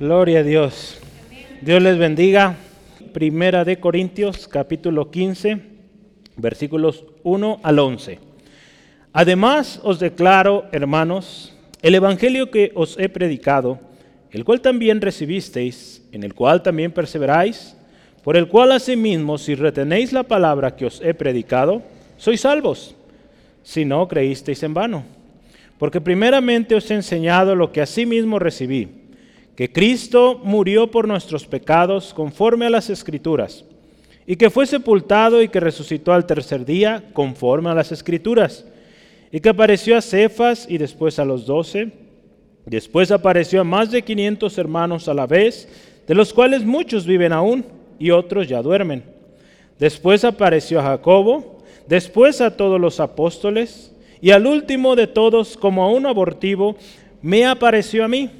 Gloria a Dios. Dios les bendiga. Primera de Corintios, capítulo 15, versículos 1 al 11. Además os declaro, hermanos, el evangelio que os he predicado, el cual también recibisteis, en el cual también perseveráis, por el cual asimismo, si retenéis la palabra que os he predicado, sois salvos, si no creísteis en vano. Porque primeramente os he enseñado lo que asimismo recibí, que Cristo murió por nuestros pecados conforme a las Escrituras, y que fue sepultado y que resucitó al tercer día conforme a las Escrituras, y que apareció a Cefas y después a los doce, después apareció a más de quinientos hermanos a la vez, de los cuales muchos viven aún y otros ya duermen. Después apareció a Jacobo, después a todos los apóstoles, y al último de todos, como a un abortivo, me apareció a mí,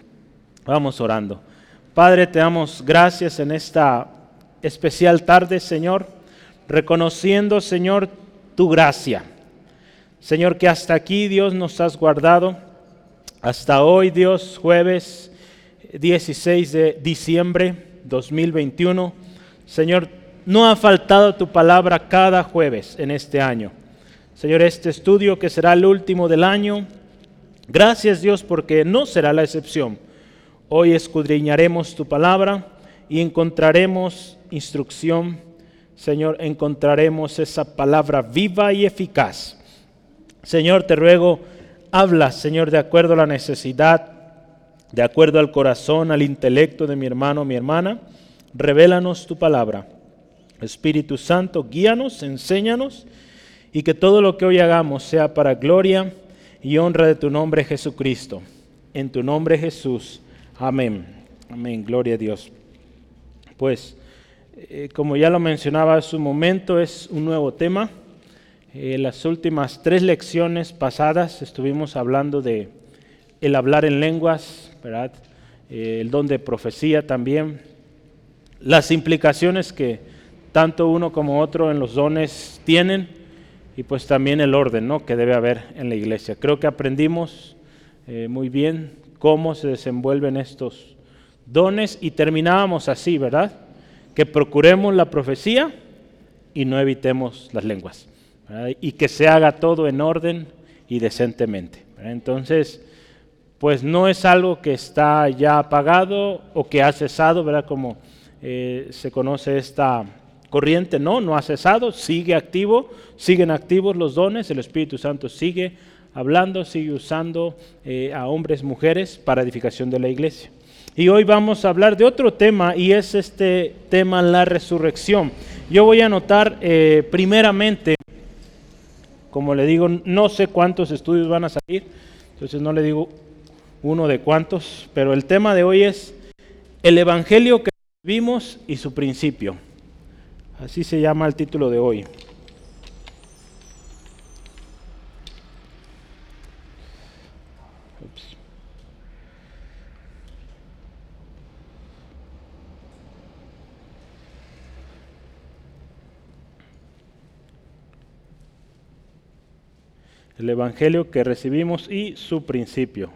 Vamos orando. Padre, te damos gracias en esta especial tarde, Señor, reconociendo, Señor, tu gracia. Señor, que hasta aquí, Dios, nos has guardado. Hasta hoy, Dios, jueves 16 de diciembre 2021. Señor, no ha faltado tu palabra cada jueves en este año. Señor, este estudio que será el último del año, gracias Dios porque no será la excepción. Hoy escudriñaremos tu palabra y encontraremos instrucción. Señor, encontraremos esa palabra viva y eficaz. Señor, te ruego, habla, Señor, de acuerdo a la necesidad, de acuerdo al corazón, al intelecto de mi hermano, mi hermana revélanos tu palabra. Espíritu Santo, guíanos, enséñanos y que todo lo que hoy hagamos sea para gloria y honra de tu nombre Jesucristo. En tu nombre Jesús. Amén. Amén. Gloria a Dios. Pues, eh, como ya lo mencionaba hace un momento, es un nuevo tema. Eh, las últimas tres lecciones pasadas estuvimos hablando de el hablar en lenguas, ¿verdad? Eh, el don de profecía también las implicaciones que tanto uno como otro en los dones tienen y pues también el orden ¿no? que debe haber en la iglesia. Creo que aprendimos eh, muy bien cómo se desenvuelven estos dones y terminábamos así, ¿verdad? Que procuremos la profecía y no evitemos las lenguas. Y que se haga todo en orden y decentemente. Entonces, pues no es algo que está ya apagado o que ha cesado, ¿verdad? Como eh, se conoce esta corriente, no, no ha cesado, sigue activo, siguen activos los dones, el Espíritu Santo sigue hablando, sigue usando eh, a hombres, mujeres para edificación de la iglesia. Y hoy vamos a hablar de otro tema y es este tema, la resurrección. Yo voy a anotar eh, primeramente, como le digo, no sé cuántos estudios van a salir, entonces no le digo uno de cuántos, pero el tema de hoy es el Evangelio que Vimos y su principio. Así se llama el título de hoy. El Evangelio que recibimos y su principio.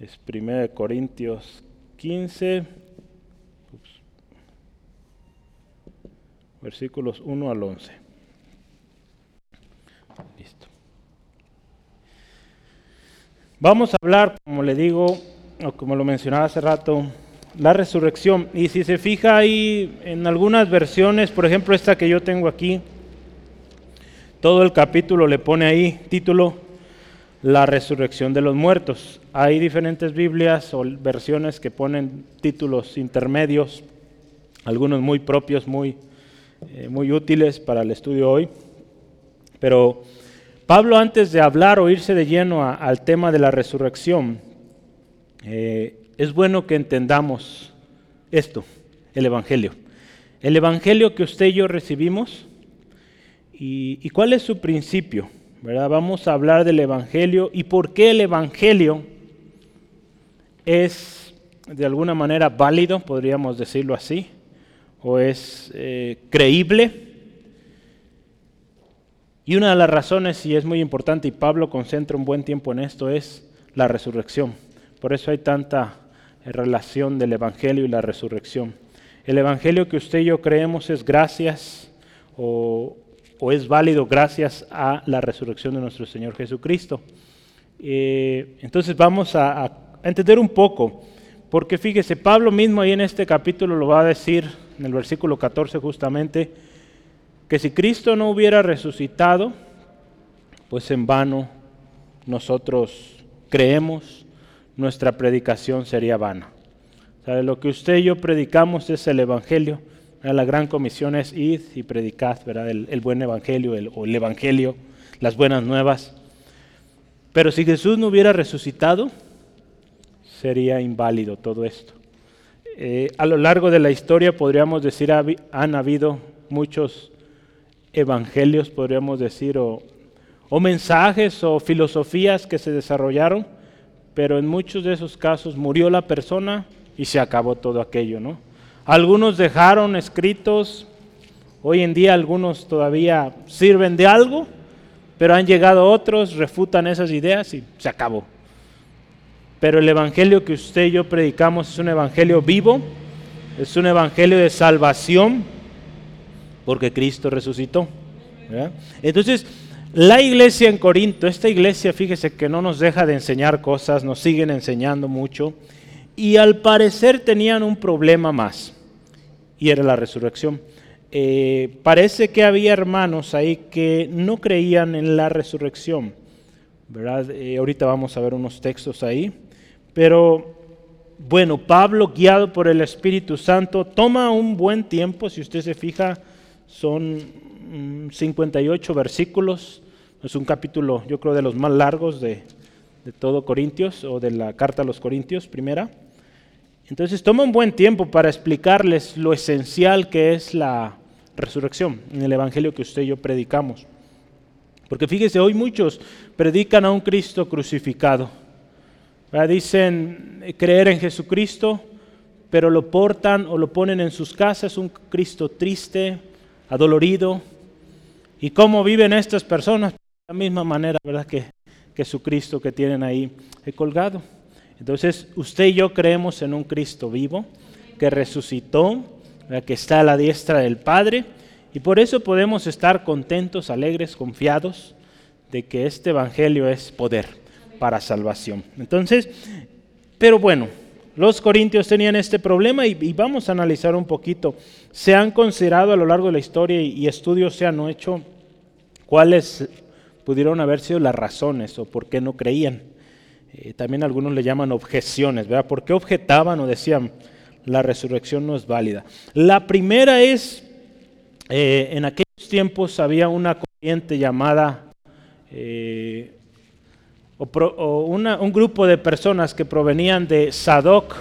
es 1 Corintios 15, versículos 1 al 11. Listo. Vamos a hablar, como le digo, o como lo mencionaba hace rato, la resurrección. Y si se fija ahí en algunas versiones, por ejemplo esta que yo tengo aquí, todo el capítulo le pone ahí título la resurrección de los muertos. Hay diferentes Biblias o versiones que ponen títulos intermedios, algunos muy propios, muy, eh, muy útiles para el estudio hoy. Pero Pablo antes de hablar o irse de lleno al tema de la resurrección, eh, es bueno que entendamos esto, el Evangelio. El Evangelio que usted y yo recibimos, ¿y, cuál es su principio? ¿verdad? Vamos a hablar del Evangelio y por qué el Evangelio es de alguna manera válido, podríamos decirlo así, o es eh, creíble. Y una de las razones, y es muy importante, y Pablo concentra un buen tiempo en esto, es la resurrección. Por eso hay tanta relación del Evangelio y la resurrección. El Evangelio que usted y yo creemos es gracias o, es válido gracias a la resurrección de nuestro Señor Jesucristo. Eh, entonces vamos a, a, entender un poco, porque fíjese, Pablo mismo ahí en este capítulo lo va a decir, en el versículo 14 justamente, que si Cristo no hubiera resucitado, pues en vano nosotros creemos, nuestra predicación sería vana. Lo que usted y yo predicamos es el Evangelio. La gran comisión es id y predicad, ¿verdad? El, buen Evangelio el, o el Evangelio, las buenas nuevas. Pero si Jesús no hubiera resucitado, sería inválido todo esto. Eh, a lo largo de la historia podríamos decir, han habido muchos evangelios, podríamos decir, o, o mensajes o filosofías que se desarrollaron, pero en muchos de esos casos murió la persona y se acabó todo aquello, ¿no? Algunos dejaron escritos, hoy en día algunos todavía sirven de algo, pero han llegado otros, refutan esas ideas y se acabó. Pero el evangelio que usted y yo predicamos es un evangelio vivo, es un evangelio de salvación, porque Cristo resucitó. Entonces, la iglesia en Corinto, esta iglesia, fíjese que no nos deja de enseñar cosas, nos siguen enseñando mucho y al parecer tenían un problema más, y era la resurrección. Eh, parece que había hermanos ahí que no creían en la resurrección, ¿verdad? Eh, ahorita vamos a ver unos textos ahí, pero bueno, Pablo, guiado por el Espíritu Santo, toma un buen tiempo, si usted se fija, son 58 mm, versículos, es un capítulo, yo creo, de los más largos de, de todo Corintios, o de la carta a los Corintios, primera. Entonces toma un buen tiempo para explicarles lo esencial que es la resurrección en el Evangelio que usted y yo predicamos. Porque fíjese, hoy muchos predican a un Cristo crucificado. Dicen creer en Jesucristo, pero lo portan o lo ponen en sus casas, un Cristo triste, adolorido. ¿Y cómo viven estas personas? De la misma manera, ¿verdad? Que, que su Cristo que tienen ahí colgado. Entonces, usted y yo creemos en un Cristo vivo, que resucitó, que está a la diestra del Padre, y por eso podemos estar contentos, alegres, confiados de que este Evangelio es poder para salvación. Entonces, pero bueno, los corintios tenían este problema y, vamos a analizar un poquito. Se han considerado a lo largo de la historia y, estudios se han hecho cuáles pudieron haber sido las razones o por qué no creían. Eh, también algunos le llaman objeciones, ¿verdad? ¿Por qué objetaban o decían la resurrección no es válida? La primera es, eh, en aquellos tiempos había una corriente llamada, eh, o, un grupo de personas que provenían de Sadoc,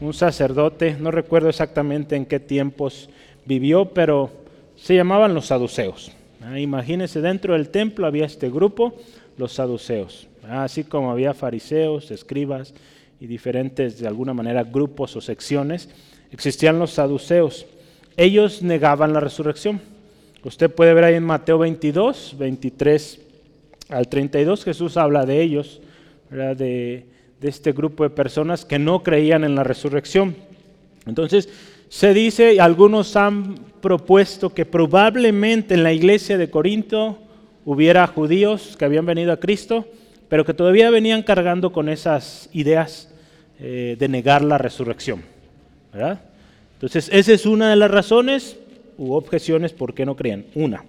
un sacerdote, no recuerdo exactamente en qué tiempos vivió, pero se llamaban los saduceos. Ah, imagínense, dentro del templo había este grupo, los saduceos. Así como había fariseos, escribas y diferentes, de alguna manera, grupos o secciones, existían los saduceos. Ellos negaban la resurrección. Usted puede ver ahí en Mateo 22, 23 al 32, Jesús habla de ellos, de, de este grupo de personas que no creían en la resurrección. Entonces, se dice, y algunos han propuesto que probablemente en la iglesia de Corinto hubiera judíos que habían venido a Cristo pero que todavía venían cargando con esas ideas eh, de negar la resurrección. Entonces, esa es una de las razones u objeciones por qué no creían. Una.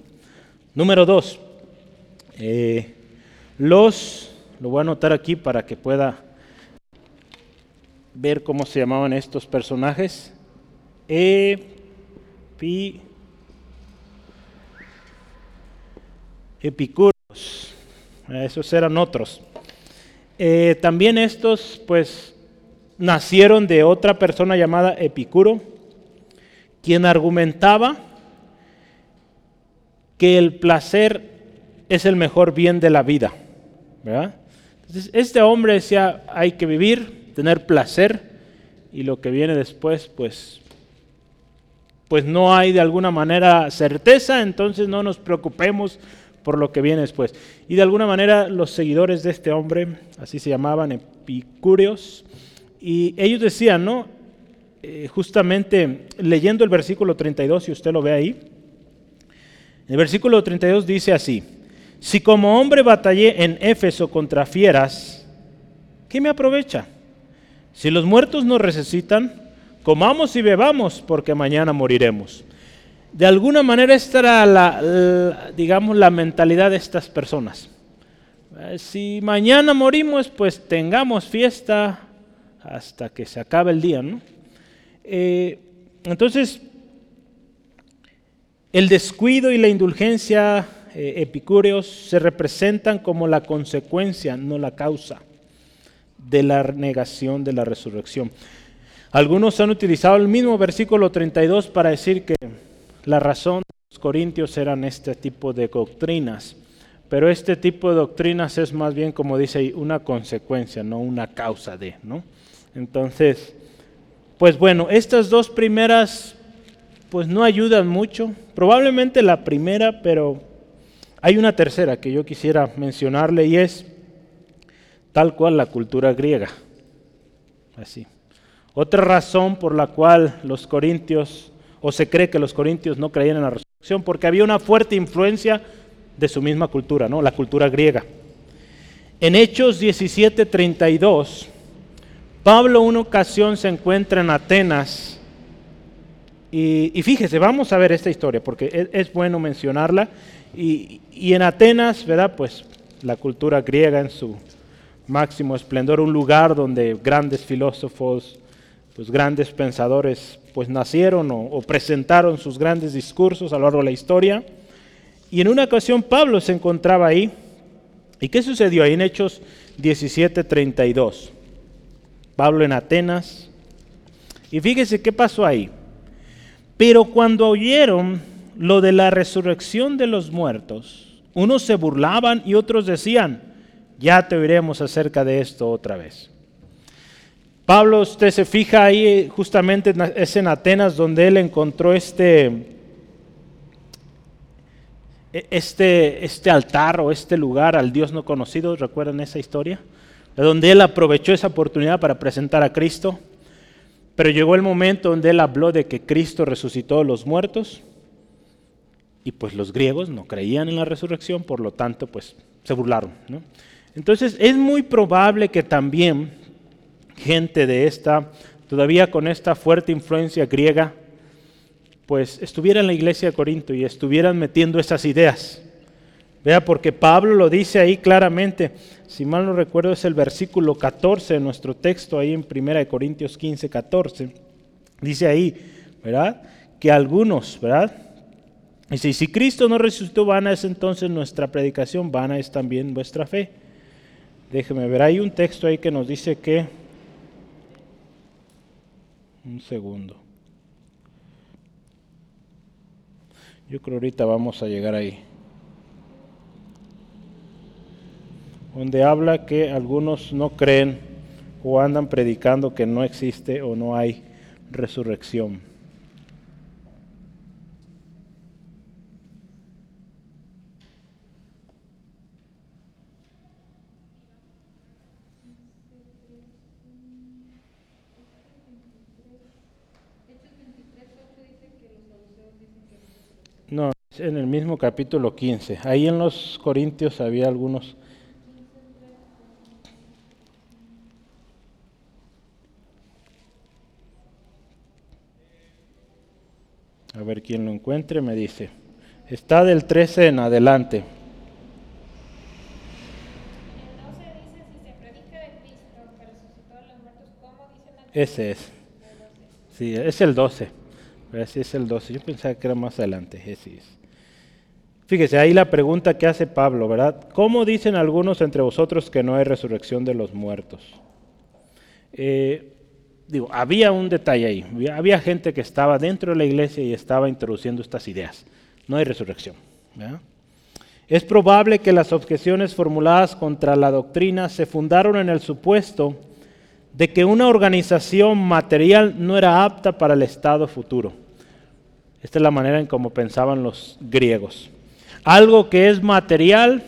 Número dos, eh, los, lo voy a anotar aquí para que pueda ver cómo se llamaban estos personajes. Epi, esos eran otros. Eh, también estos, pues, nacieron de otra persona llamada Epicuro, quien argumentaba que el placer es el mejor bien de la vida. Este hombre decía, hay que vivir, tener placer, y lo que viene después, pues, pues no hay de alguna manera certeza, entonces no nos preocupemos por lo que viene después. Y de alguna manera los seguidores de este hombre, así se llamaban, epicúreos, y ellos decían, ¿no? Eh, justamente leyendo el versículo 32, si usted lo ve ahí, el versículo 32 dice así, si como hombre batallé en Éfeso contra fieras, ¿qué me aprovecha? Si los muertos no resucitan, comamos y bebamos, porque mañana moriremos. De alguna manera esta era la, digamos, la mentalidad de estas personas. Eh, si mañana morimos, pues tengamos fiesta hasta que se acabe el día. ¿no? Eh, entonces, el descuido y la indulgencia eh, epicúreos se representan como la consecuencia, no la causa, de la negación de la resurrección. Algunos han utilizado el mismo versículo 32 para decir que la razón de los corintios eran este tipo de doctrinas, pero este tipo de doctrinas es más bien, como dice ahí, una consecuencia, no una causa de, ¿no? Entonces, pues bueno, estas dos primeras pues no ayudan mucho, probablemente la primera, pero hay una tercera que yo quisiera mencionarle y es tal cual la cultura griega. Así. Otra razón por la cual los corintios, o se cree que los corintios no creían en la resurrección, porque había una fuerte influencia de su misma cultura, ¿no? la cultura griega. En Hechos 17:32, Pablo una ocasión se encuentra en Atenas, y, fíjese, vamos a ver esta historia, porque es, es bueno mencionarla, y, y, en Atenas, ¿verdad? Pues la cultura griega en su máximo esplendor, un lugar donde grandes filósofos, pues grandes pensadores pues nacieron o, presentaron sus grandes discursos a lo largo de la historia. Y en una ocasión Pablo se encontraba ahí. ¿Y qué sucedió ahí en Hechos 17:32? Pablo en Atenas. Y fíjese qué pasó ahí. Pero cuando oyeron lo de la resurrección de los muertos, unos se burlaban y otros decían, ya te oiremos acerca de esto otra vez. Pablo, usted se fija ahí, justamente es en Atenas donde él encontró este, este, este altar o este lugar al Dios no conocido, ¿recuerdan esa historia? De donde él aprovechó esa oportunidad para presentar a Cristo. Pero llegó el momento donde él habló de que Cristo resucitó a los muertos y pues los griegos no creían en la resurrección, por lo tanto pues se burlaron. Entonces es muy probable que también gente de esta, todavía con esta fuerte influencia griega, pues estuviera en la iglesia de Corinto y estuvieran metiendo esas ideas. Vea, porque Pablo lo dice ahí claramente, si mal no recuerdo es el versículo 14 de nuestro texto, ahí en 1 Corintios 15, 14, dice ahí, ¿verdad? Que algunos, ¿verdad? Dice, si Cristo no resucitó, vana es entonces nuestra predicación, vana es también vuestra fe. Déjeme ver, hay un texto ahí que nos dice que un segundo. Yo creo ahorita vamos a llegar ahí. Donde habla que algunos no creen o andan predicando que no existe o no hay resurrección. No, es en el mismo capítulo 15. Ahí en los Corintios había algunos... A ver quién lo encuentre, me dice. Está del 13 en adelante. Ese es. Sí, es el 12. Ese es el 12. Yo pensaba que era más adelante. Ese es. Fíjese, ahí la pregunta que hace Pablo, ¿verdad? ¿Cómo dicen algunos entre vosotros que no hay resurrección de los muertos? Eh, digo, había un detalle ahí. Había, gente que estaba dentro de la iglesia y estaba introduciendo estas ideas. No hay resurrección. Es probable que las objeciones formuladas contra la doctrina se fundaron en el supuesto de que una organización material no era apta para el estado futuro. Esta es la manera en cómo pensaban los griegos. Algo que es material,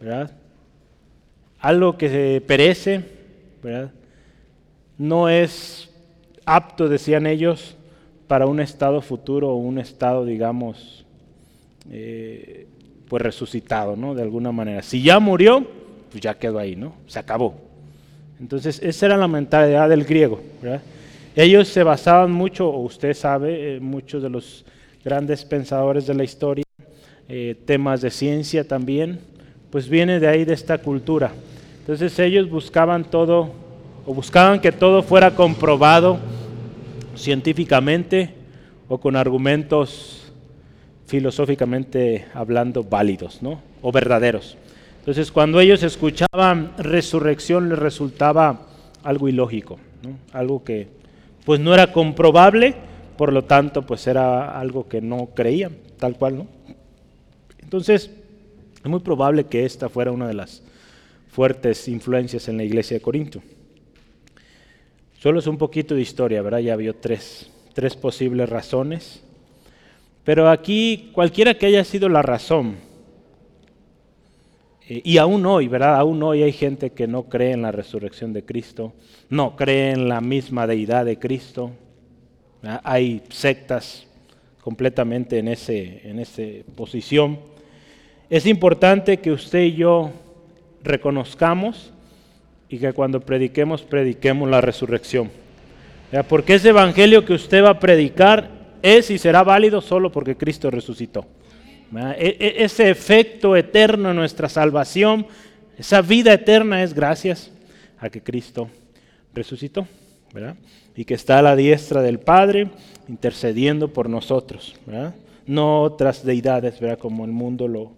¿verdad? Algo que se perece, ¿verdad? No es apto, decían ellos, para un estado futuro o un estado, digamos, eh, pues resucitado, ¿no? De alguna manera. Si ya murió, pues ya quedó ahí, ¿no? Se acabó. Entonces, esa era la mentalidad del griego. Ellos se basaban mucho, o usted sabe, eh, muchos de los grandes pensadores de la historia, eh, temas de ciencia también, pues viene de ahí, de esta cultura. Entonces ellos buscaban todo, o buscaban que todo fuera comprobado científicamente o con argumentos filosóficamente hablando válidos, ¿no? O verdaderos. Entonces cuando ellos escuchaban resurrección les resultaba algo ilógico. Algo que pues no era comprobable, por lo tanto, pues era algo que no creían, tal cual, ¿no? Entonces, es muy probable que esta fuera una de las fuertes influencias en la iglesia de Corinto. Solo es un poquito de historia, ¿verdad? Ya vio tres, tres posibles razones. Pero aquí, cualquiera que haya sido la razón, y aún hoy, ¿verdad? Aún hoy hay gente que no cree en la resurrección de Cristo, no cree en la misma deidad de Cristo. Hay sectas completamente en esa en ese posición. Es importante que usted y yo reconozcamos y que cuando prediquemos, prediquemos la resurrección. Porque ese evangelio que usted va a predicar es y será válido solo porque Cristo resucitó. E, e, ese efecto eterno en nuestra salvación, esa vida eterna es gracias a que Cristo resucitó, Y que está a la diestra del Padre intercediendo por nosotros, No otras deidades. Como el mundo lo,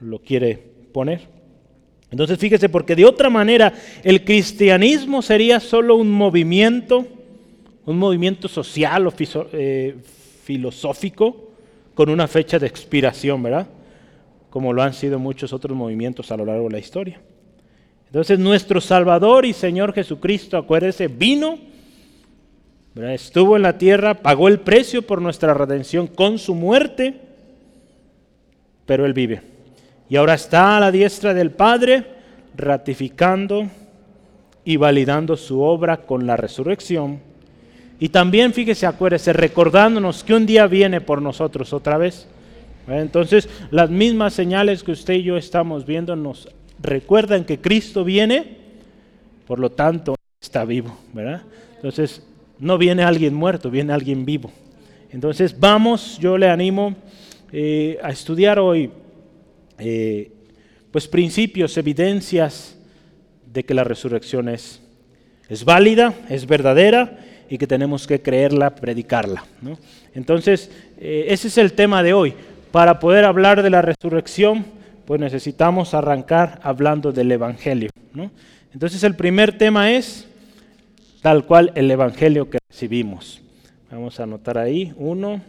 lo quiere poner. Entonces fíjese, porque de otra manera el cristianismo sería solo un movimiento, un movimiento social o eh, filosófico, con una fecha de expiración, ¿verdad? Como lo han sido muchos otros movimientos a lo largo de la historia. Entonces nuestro Salvador y Señor Jesucristo, acuérdese, vino, estuvo en la tierra, pagó el precio por nuestra redención con su muerte, pero Él vive. Y ahora está a la diestra del Padre, ratificando y validando su obra con la resurrección y también, fíjese, acuérdese, recordándonos que un día viene por nosotros otra vez. Entonces, las mismas señales que usted y yo estamos viendo nos recuerdan que Cristo viene, por lo tanto, está vivo, ¿verdad? Entonces, no viene alguien muerto, viene alguien vivo. Entonces, vamos, yo le animo eh, a estudiar hoy, eh, pues, principios, evidencias de que la resurrección es, es válida, es verdadera y que tenemos que creerla, predicarla. Entonces, eh, ese es el tema de hoy. Para poder hablar de la resurrección, pues necesitamos arrancar hablando del Evangelio. Entonces, el primer tema es tal cual el Evangelio que recibimos. Vamos a anotar ahí, uno,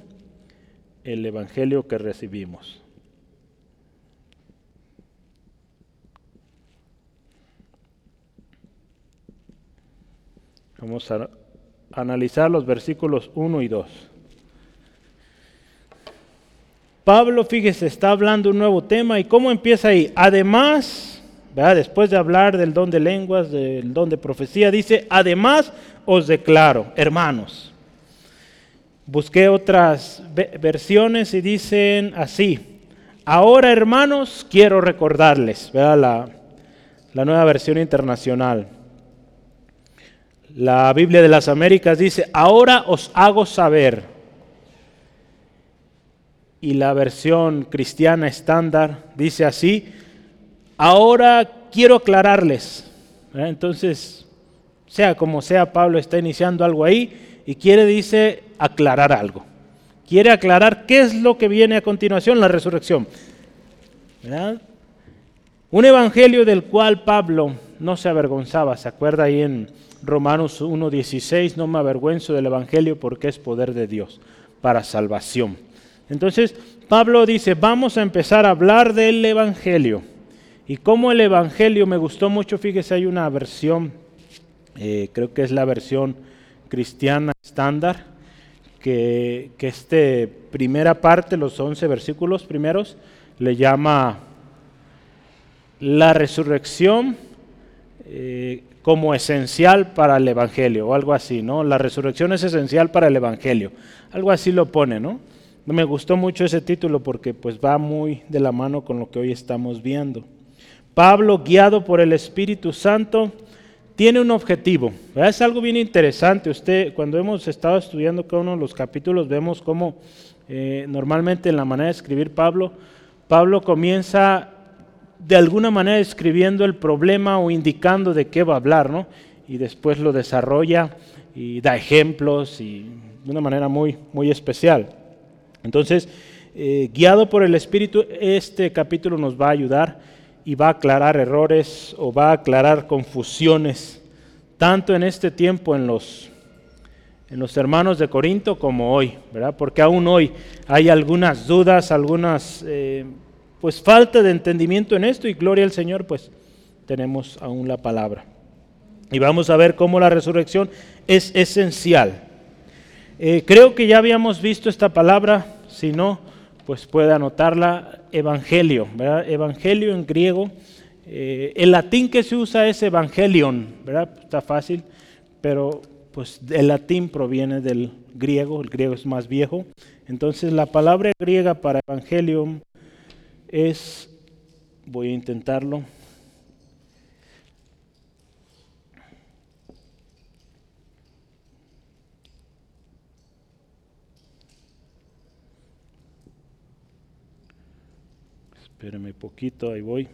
el Evangelio que recibimos. Vamos a analizar los versículos 1 y 2. Pablo, fíjese, está hablando un nuevo tema y cómo empieza ahí. Además, después de hablar del don de lenguas, del don de profecía, dice, además os declaro, hermanos. Busqué otras versiones y dicen así, ahora hermanos quiero recordarles, la, la nueva versión internacional. La Biblia de las Américas dice, ahora os hago saber. Y la versión cristiana estándar dice así, ahora quiero aclararles. Entonces, sea como sea, Pablo está iniciando algo ahí y quiere, dice, aclarar algo. Quiere aclarar qué es lo que viene a continuación, la resurrección. Un evangelio del cual Pablo no se avergonzaba. ¿Se acuerda ahí en Romanos 1.16? No me avergüenzo del Evangelio porque es poder de Dios para salvación. Entonces, Pablo dice, vamos a empezar a hablar del Evangelio. Y como el Evangelio me gustó mucho, fíjese, hay una versión, eh, creo que es la versión cristiana estándar, que, que este primera parte, los 11 versículos primeros, le llama la resurrección eh, como esencial para el Evangelio, o algo así, ¿no? La resurrección es esencial para el Evangelio, algo así lo pone, ¿no? Me gustó mucho ese título porque pues va muy de la mano con lo que hoy estamos viendo. Pablo, guiado por el Espíritu Santo, tiene un objetivo. Es algo bien interesante. Usted, cuando hemos estado estudiando cada uno de los capítulos, vemos cómo eh, normalmente en la manera de escribir Pablo, Pablo comienza de alguna manera escribiendo el problema o indicando de qué va a hablar, ¿no? Y después lo desarrolla y da ejemplos y de una manera muy, muy especial. Entonces, eh, guiado por el Espíritu, este capítulo nos va a ayudar y va a aclarar errores o va a aclarar confusiones, tanto en este tiempo en los, en los hermanos de Corinto como hoy, ¿verdad? Porque aún hoy hay algunas dudas, algunas eh, pues falta de entendimiento en esto y gloria al Señor, pues tenemos aún la palabra. Y vamos a ver cómo la resurrección es esencial. Eh, creo que ya habíamos visto esta palabra si no, pues puede anotarla evangelio, ¿verdad? Evangelio en griego. Eh, el latín que se usa es evangelion, ¿verdad? Está fácil, pero pues el latín proviene del griego, el griego es más viejo. Entonces la palabra griega para evangelium es, voy a intentarlo, Espérame poquito, ahí voy.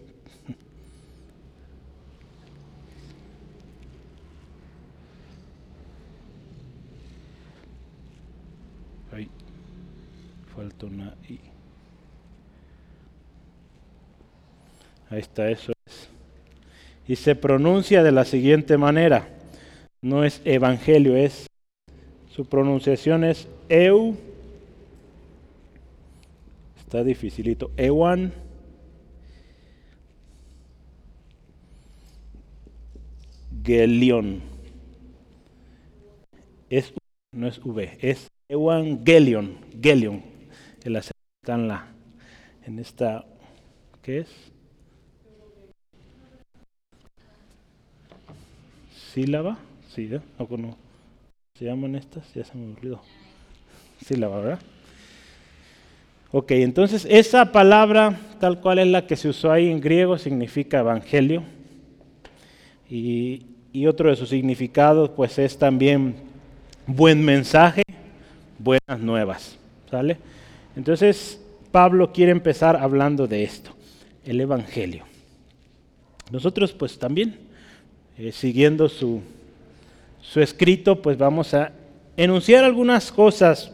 Ahí falta una I. Ahí está, eso es. Y se pronuncia de la siguiente manera. No es evangelio, es su pronunciación es eu. Está dificilito. Ewan Evangelion. Es, no es V, es Evangelion. Gelion. El acento está en la, en esta, ¿qué es? Sílaba. Sí, ¿eh? no, ¿Se llaman estas? Ya se me olvidó. Sílaba, ¿verdad? Ok, entonces esa palabra, tal cual es la que se usó ahí en griego, significa evangelio. Y, y otro de sus significados pues es también buen mensaje, buenas nuevas. ¿Sale? Entonces Pablo quiere empezar hablando de esto, el Evangelio. Nosotros pues también, eh, siguiendo su, su escrito, pues vamos a enunciar algunas cosas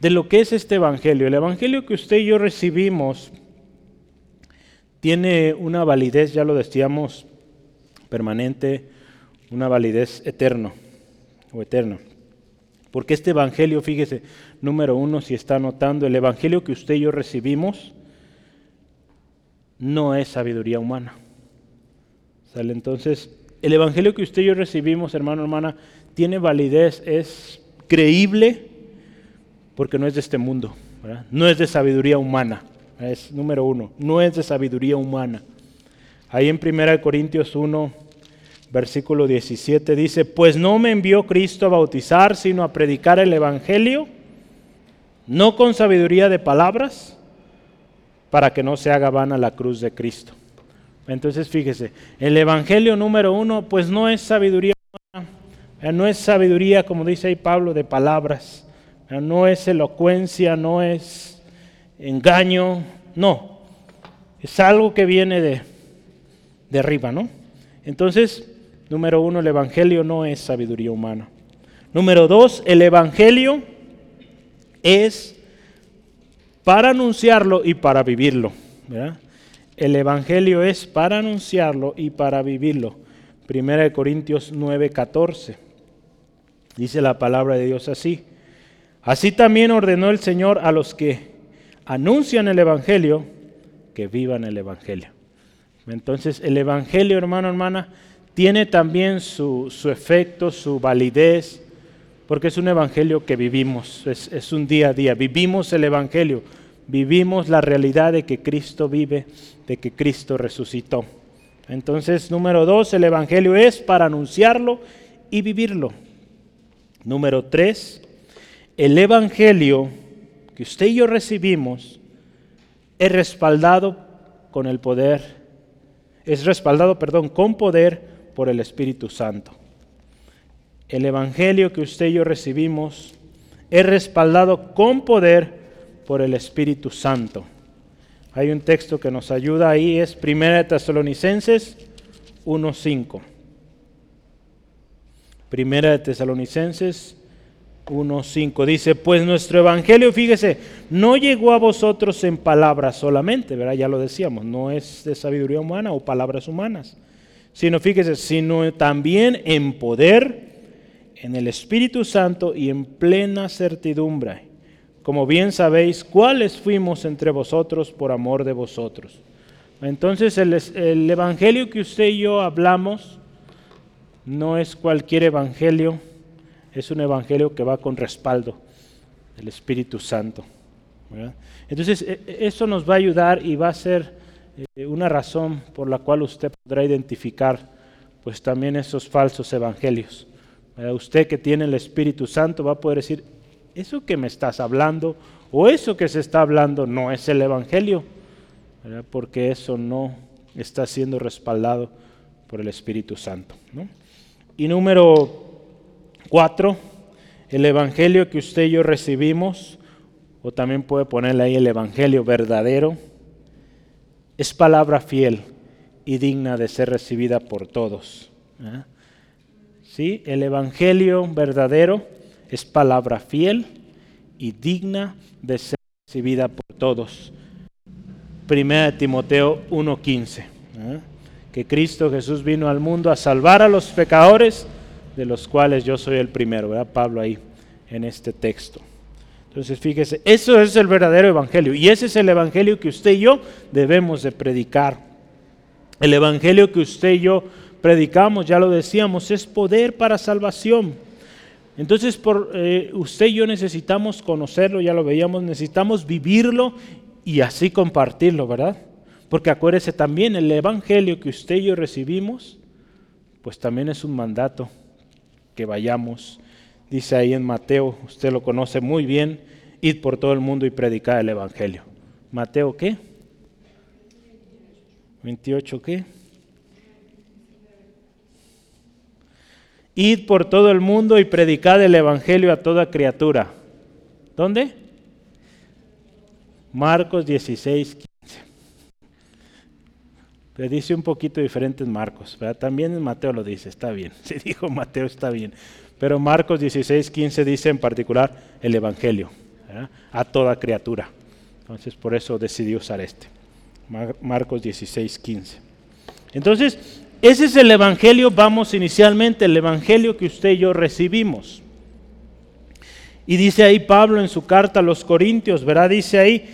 de lo que es este Evangelio. El Evangelio que usted y yo recibimos tiene una validez, ya lo decíamos, permanente, una validez eterno o eterna. Porque este evangelio, fíjese, número uno, si está notando, el evangelio que usted y yo recibimos no es sabiduría humana. Entonces, el evangelio que usted y yo recibimos, hermano, hermana, tiene validez, es creíble, porque no es de este mundo, no es de sabiduría humana. Es número uno, no es de sabiduría humana. Ahí en 1 Corintios 1, versículo 17 dice, pues no me envió Cristo a bautizar, sino a predicar el Evangelio, no con sabiduría de palabras, para que no se haga vana la cruz de Cristo. Entonces fíjese, el Evangelio número uno, pues no es sabiduría humana, no es sabiduría, como dice ahí Pablo, de palabras, no es elocuencia, no es engaño, no, es algo que viene de, de arriba, ¿no? Entonces, Número uno, el Evangelio no es sabiduría humana. Número dos, el Evangelio es para anunciarlo y para vivirlo. El Evangelio es para anunciarlo y para vivirlo. Primera de Corintios 9:14. Dice la palabra de Dios así. Así también ordenó el Señor a los que anuncian el Evangelio que vivan el Evangelio. Entonces el Evangelio, hermano, hermana, tiene también su, efecto, su validez, porque es un Evangelio que vivimos, es, es un día a día. Vivimos el Evangelio, vivimos la realidad de que Cristo vive, de que Cristo resucitó. Entonces, número dos, el Evangelio es para anunciarlo y vivirlo. Número tres, el Evangelio que usted y yo recibimos es respaldado con el poder, es respaldado, perdón, con poder por el Espíritu Santo. El Evangelio que usted y yo recibimos es respaldado con poder por el Espíritu Santo. Hay un texto que nos ayuda ahí, es 1 Tesalonicenses 1.5. Primera de Tesalonicenses 1.5 dice, pues nuestro evangelio, fíjese, no llegó a vosotros en palabras solamente, ¿verdad? Ya lo decíamos, no es de sabiduría humana o palabras humanas, sino fíjese, sino también en poder, en el Espíritu Santo y en plena certidumbre, como bien sabéis cuáles fuimos entre vosotros por amor de vosotros. Entonces el, el evangelio que usted y yo hablamos no es cualquier evangelio, es un evangelio que va con respaldo del Espíritu Santo. Entonces, e, e, eso nos va a ayudar y va a ser eh, una razón por la cual usted podrá identificar pues también esos falsos evangelios. Usted que tiene el Espíritu Santo va a poder decir, eso que me estás hablando o eso que se está hablando no es el Evangelio, porque eso no está siendo respaldado por el Espíritu Santo. Y número Cuatro, el Evangelio que usted y yo recibimos, o también puede ponerle ahí el Evangelio verdadero, es palabra fiel y digna de ser recibida por todos. ¿Sí? El Evangelio verdadero es palabra fiel y digna de ser recibida por todos. Primera de Timoteo 1.15. ¿eh? Que Cristo Jesús vino al mundo a salvar a los pecadores de los cuales yo soy el primero, ¿verdad? Pablo ahí en este texto. Entonces fíjese, eso es el verdadero evangelio y ese es el evangelio que usted y yo debemos de predicar. El evangelio que usted y yo predicamos, ya lo decíamos, es poder para salvación. Entonces por, eh, usted y yo necesitamos conocerlo, ya lo veíamos, necesitamos vivirlo y así compartirlo, ¿verdad? Porque acuérdese también, el evangelio que usted y yo recibimos, pues también es un mandato que vayamos. Dice ahí en Mateo, usted lo conoce muy bien, id por todo el mundo y predicad el Evangelio. Mateo qué? 28 qué? Id por todo el mundo y predicad el Evangelio a toda criatura. ¿Dónde? Marcos 16, 15. Pero dice un poquito diferente en Marcos. También en Mateo lo dice, está bien. Si dijo Mateo, está bien. Pero Marcos 16, 15 dice en particular el Evangelio a toda criatura. Entonces por eso decidí usar este. Marcos 16, 15. Entonces, ese es el Evangelio, vamos inicialmente, el Evangelio que usted y yo recibimos. Y dice ahí Pablo en su carta a los Corintios, ¿verdad? Dice ahí,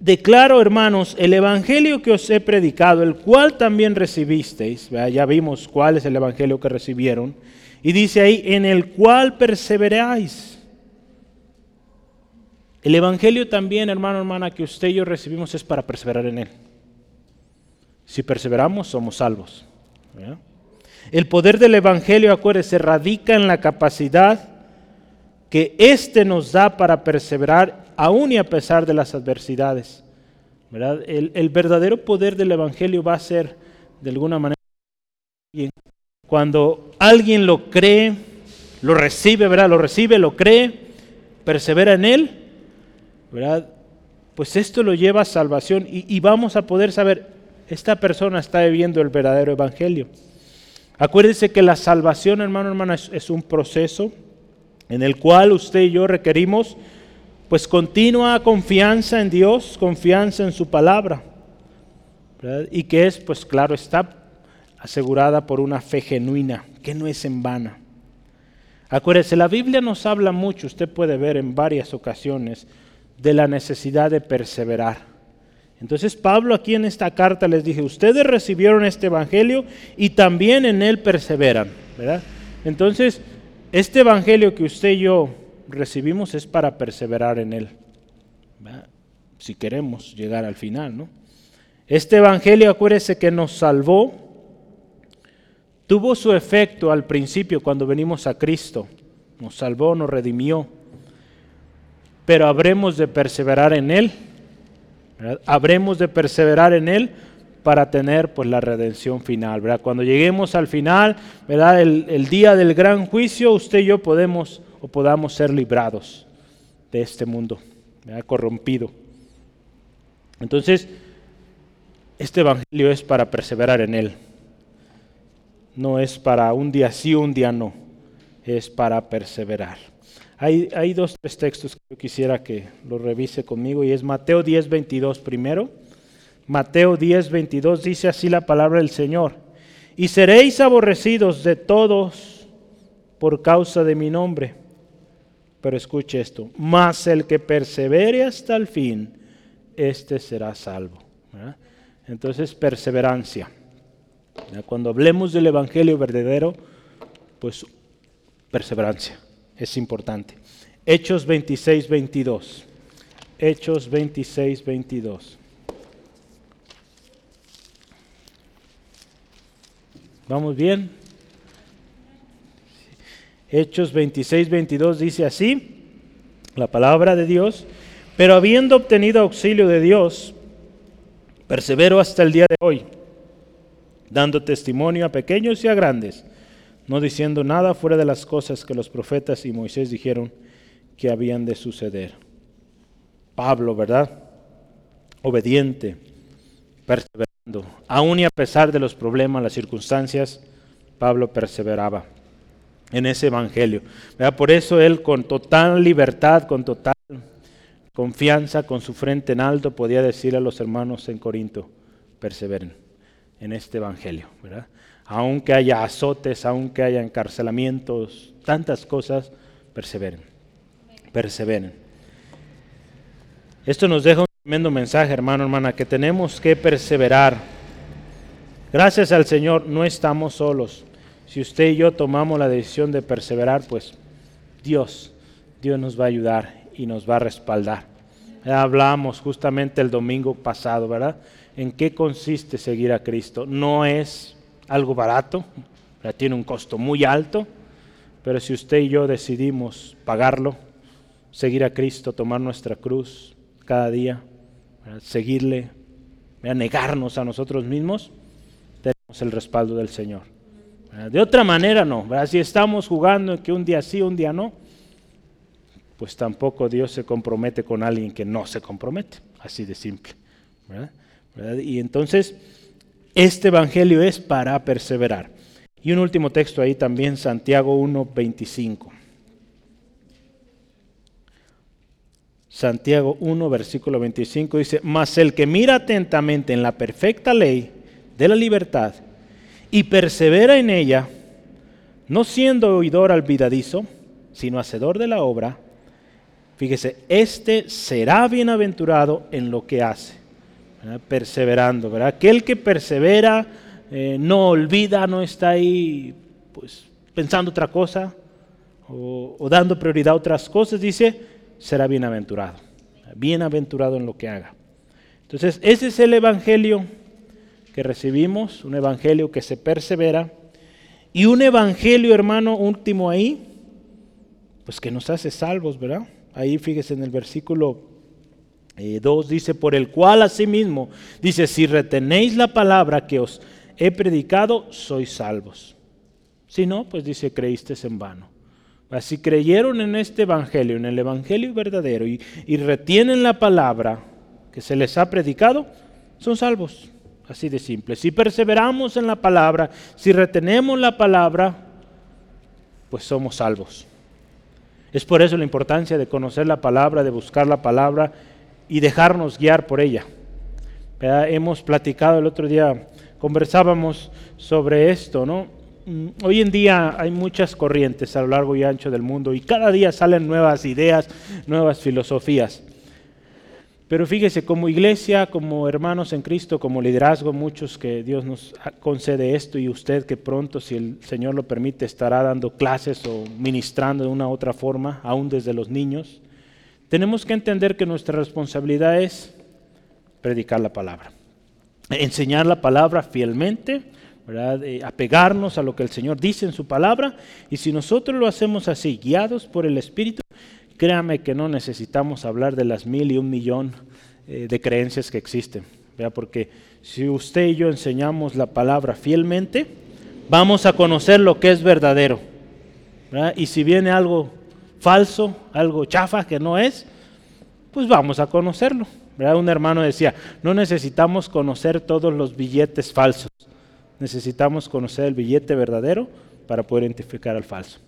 declaro, hermanos, el evangelio que os he predicado, el cual también recibisteis, ya vimos cuál es el evangelio que recibieron, y dice ahí, en el cual perseveráis. El evangelio también, hermano, hermana, que usted y yo recibimos es para perseverar en él. Si perseveramos, somos salvos. El poder del evangelio, acuérdese, radica en la capacidad que éste nos da para perseverar aún y a pesar de las adversidades. El, verdadero poder del Evangelio va a ser, de alguna manera, cuando alguien lo cree, lo recibe, ¿verdad? Lo recibe, lo cree, persevera en él, ¿verdad? Pues esto lo lleva a salvación y, vamos a poder saber, esta persona está viviendo el verdadero Evangelio. Acuérdense que la salvación, hermano, hermana, es un proceso en el cual usted y yo requerimos pues continua confianza en Dios, confianza en su palabra. y que es, pues claro, está asegurada por una fe genuina, que no es en vana. Acuérdese, la Biblia nos habla mucho, usted puede ver en varias ocasiones, de la necesidad de perseverar. Entonces Pablo aquí en esta carta les dije, ustedes recibieron este Evangelio y también en él perseveran, ¿verdad? Entonces, este Evangelio que usted y yo recibimos es para perseverar en él, si queremos llegar al final, ¿no? Este Evangelio, acuérdese que nos salvó, tuvo su efecto al principio cuando venimos a Cristo, nos salvó, nos redimió, pero habremos de perseverar en Él, habremos de perseverar en Él para tener pues la redención final, ¿verdad? Cuando lleguemos al final, ¿verdad? El, día del gran juicio, usted y yo podemos o podamos ser librados de este mundo, corrompido. Entonces, este Evangelio es para perseverar en él. No es para un día sí, un día no. Es para perseverar. Hay, hay dos, tres textos que yo quisiera que lo revise conmigo y es Mateo 10, 22 primero. Mateo 10, 22 dice así la palabra del Señor. Y seréis aborrecidos de todos por causa de mi nombre. Pero escuche esto, mas el que persevere hasta el fin, éste será salvo. Entonces, perseverancia. Cuando hablemos del Evangelio verdadero, pues perseverancia es importante. Hechos 26, 22. Hechos 26, 22. ¿Vamos bien? Hechos 26, 22 dice así, la palabra de Dios, pero habiendo obtenido auxilio de Dios, Persevero hasta el día de hoy, dando testimonio a pequeños y a grandes, no diciendo nada fuera de las cosas que los profetas y Moisés dijeron que habían de suceder. Pablo, ¿verdad? Obediente, perseverando. Aún y a pesar de los problemas, las circunstancias, Pablo perseveraba en ese evangelio. Por eso él con total libertad, con total confianza, con su frente en alto, podía decir a los hermanos en Corinto, perseveren en este Evangelio, ¿verdad? Aunque haya azotes, aunque haya encarcelamientos, tantas cosas, perseveren, perseveren. Esto nos deja un tremendo mensaje, hermano, hermana, que tenemos que perseverar. Gracias al Señor no estamos solos. Si usted y yo tomamos la decisión de perseverar, pues Dios, Dios nos va a ayudar y nos va a respaldar. Hablamos justamente el domingo pasado, ¿verdad? ¿En qué consiste seguir a Cristo? No es algo barato, tiene un costo muy alto, pero si usted y yo decidimos pagarlo, seguir a Cristo, tomar nuestra cruz cada día, seguirle, negarnos a nosotros mismos, tenemos el respaldo del Señor. De otra manera no, si estamos jugando en que un día sí, un día no, pues tampoco Dios se compromete con alguien que no se compromete, así de simple. Y entonces, este Evangelio es para perseverar. Y un último texto ahí también, Santiago 1.25. Santiago 1, versículo 25 dice, mas el que mira atentamente en la perfecta ley de la libertad y persevera en ella, no siendo oidor olvidadizo, sino hacedor de la obra, Fíjese, este será bienaventurado en lo que hace, perseverando, ¿verdad? Aquel que persevera, eh, no olvida, no está ahí pues, pensando otra cosa o, o dando prioridad a otras cosas, dice, será bienaventurado, bienaventurado en lo que haga. Entonces, ese es el Evangelio que recibimos, un Evangelio que se persevera y un Evangelio, hermano, último ahí, pues que nos hace salvos, ¿verdad? Ahí fíjese en el versículo 2 eh, dice, por el cual asimismo, dice, si retenéis la palabra que os he predicado, sois salvos. Si no, pues dice, creísteis en vano. Si creyeron en este Evangelio, en el Evangelio verdadero, y, y retienen la palabra que se les ha predicado, son salvos. Así de simple. Si perseveramos en la palabra, si retenemos la palabra, pues somos salvos. Es por eso la importancia de conocer la palabra, de buscar la palabra y dejarnos guiar por ella. Hemos platicado el otro día, conversábamos sobre esto, ¿no? Mm, hoy en día hay muchas corrientes a lo largo y ancho del mundo y cada día salen nuevas ideas, nuevas filosofías. Pero fíjese, como iglesia, como hermanos en Cristo, como liderazgo, muchos que Dios nos concede esto y usted que pronto, si el Señor lo permite, estará dando clases o ministrando de una u otra forma, aún desde los niños, tenemos que entender que nuestra responsabilidad es predicar la palabra, enseñar la palabra fielmente, ¿verdad? apegarnos a lo que el Señor dice en su palabra y si nosotros lo hacemos así, guiados por el Espíritu, Créame que no necesitamos hablar de las mil y un millón eh, de creencias que existen, porque si usted y yo enseñamos la palabra fielmente, vamos a conocer lo que es verdadero. Y si viene algo falso, algo chafa que no es, pues vamos a conocerlo. Un hermano decía, no necesitamos conocer todos los billetes falsos, necesitamos conocer el billete verdadero para poder identificar al falso.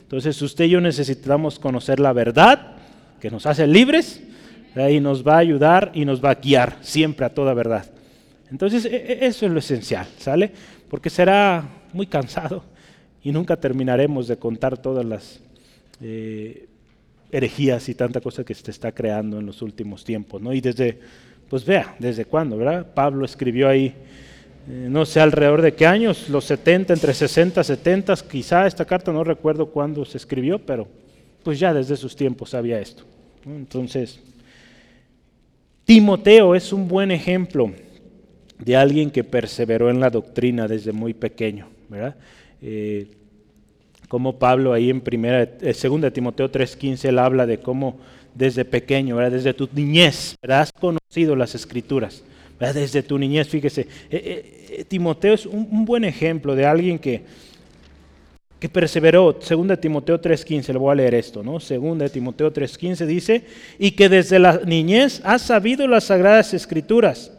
Entonces usted y yo necesitamos conocer la verdad que nos hace libres y nos va a ayudar y nos va a guiar siempre a toda verdad. Entonces e, e, eso es lo esencial, ¿sale? Porque será muy cansado y nunca terminaremos de contar todas las eh, herejías y tanta cosa que se está creando en los últimos tiempos, ¿no? Y desde, pues vea, desde cuándo, ¿verdad? Pablo escribió ahí eh, no sé alrededor de qué años, los 70, entre 60, 70, quizá esta carta no recuerdo cuándo se escribió, pero pues ya desde sus tiempos había esto. Entonces, Timoteo es un buen ejemplo de alguien que perseveró en la doctrina desde muy pequeño, ¿verdad? Eh, como Pablo ahí en primera, eh, segunda Timoteo 3:15 él habla de cómo desde pequeño, ¿verdad? desde tu niñez, has conocido las escrituras desde tu niñez. Fíjese, eh, eh, Timoteo es un, buen ejemplo de alguien que, que perseveró. Segunda Timoteo 3.15, le voy a leer esto, ¿no? Segunda Timoteo 3.15 dice, y que desde la niñez has sabido las sagradas escrituras,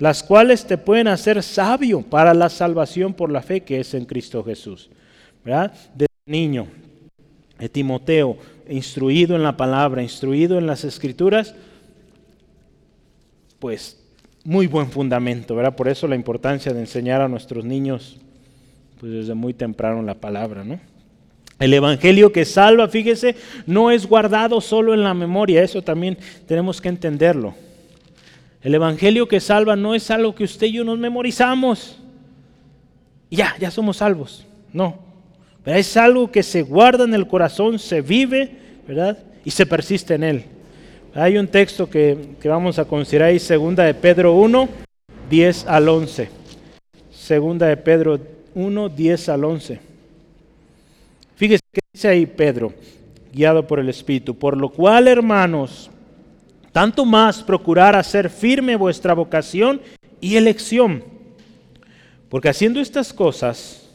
las cuales te pueden hacer sabio para la salvación por la fe que es en Cristo Jesús. ¿Verdad? Niño, Timoteo, instruido en la palabra, instruido en las escrituras, pues muy buen fundamento, ¿verdad? Por eso la importancia de enseñar a nuestros niños pues desde muy temprano la palabra, ¿no? El evangelio que salva, fíjese, no es guardado solo en la memoria, eso también tenemos que entenderlo. El evangelio que salva no es algo que usted y yo nos memorizamos. Ya, ya somos salvos. No. Es algo que se guarda en el corazón, se vive, ¿verdad? Y se persiste en él. Hay un texto que, vamos a considerar ahí, segunda de Pedro 1, 10 al 11. Segunda de Pedro 1, 10 al 11. Fíjese que dice ahí Pedro, guiado por el Espíritu. Por lo cual, hermanos, tanto más procurar hacer firme vuestra vocación y elección. Porque haciendo estas cosas,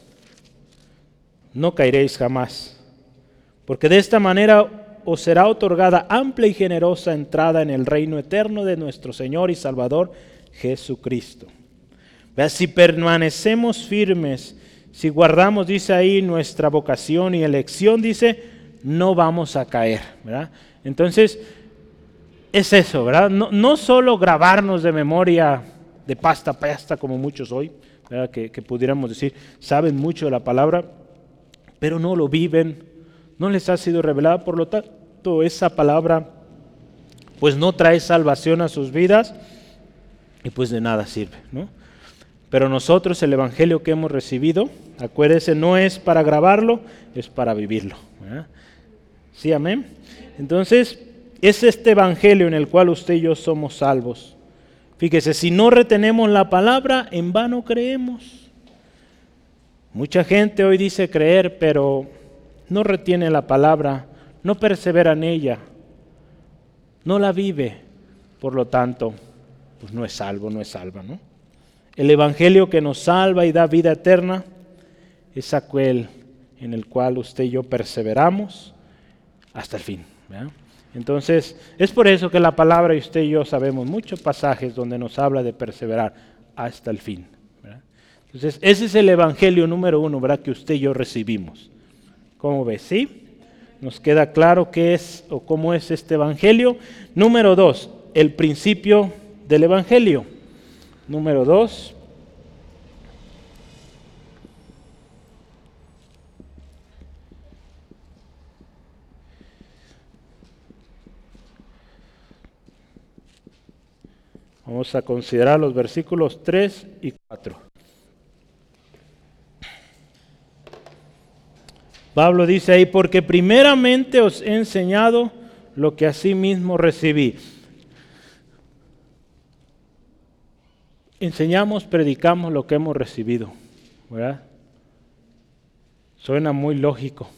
no caeréis jamás. Porque de esta manera os será otorgada amplia y generosa entrada en el reino eterno de nuestro Señor y Salvador Jesucristo. Si permanecemos firmes, si guardamos, dice ahí, nuestra vocación y elección, dice, no vamos a caer. Entonces, es eso, ¿verdad? No, no, solo grabarnos de memoria de pasta pasta como muchos hoy, que, que pudiéramos decir, saben mucho de la palabra, pero no lo viven, no les ha sido revelada, por lo tanto esa palabra pues no trae salvación a sus vidas y pues de nada sirve, ¿no? Pero nosotros el evangelio que hemos recibido, acuérdese, no es para grabarlo, es para vivirlo. Sí, amén. Entonces, es este evangelio en el cual usted y yo somos salvos. Fíjese, si no retenemos la palabra, en vano creemos. Mucha gente hoy dice creer, pero no retiene la palabra, no persevera en ella, no la vive, por lo tanto, pues no es salvo, no es salva, ¿no? El evangelio que nos salva y da vida eterna es aquel en el cual usted y yo perseveramos hasta el fin. Entonces, es por eso que la palabra y usted y yo sabemos muchos pasajes donde nos habla de perseverar hasta el fin. Entonces, ese es el evangelio número uno, ¿verdad? Que usted y yo recibimos. ¿Cómo ves? ¿Sí? Nos queda claro qué es o cómo es este Evangelio. Número dos, el principio del Evangelio. número 2. Vamos a considerar los versículos 3 y 4. Pablo dice ahí, porque primeramente os he enseñado lo que mismo recibí. Enseñamos, predicamos lo que hemos recibido. Suena muy lógico,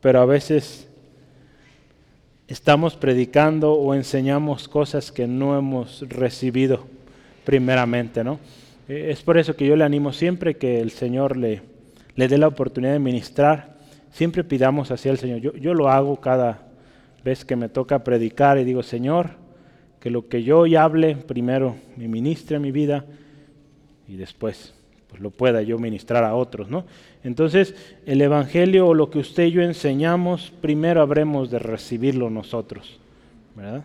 pero a veces estamos predicando o enseñamos cosas que no hemos recibido primeramente, ¿no? Eh, es por eso que yo le animo siempre que el Señor le, le dé la oportunidad de ministrar, siempre pidamos hacia el Señor. Yo, yo lo hago cada vez que me toca predicar y digo, Señor, que lo que yo hoy hable, primero me ministre mi vida y después pues lo pueda yo ministrar a otros, ¿no? Entonces, el Evangelio o lo que usted y yo enseñamos, primero habremos de recibirlo nosotros, ¿verdad?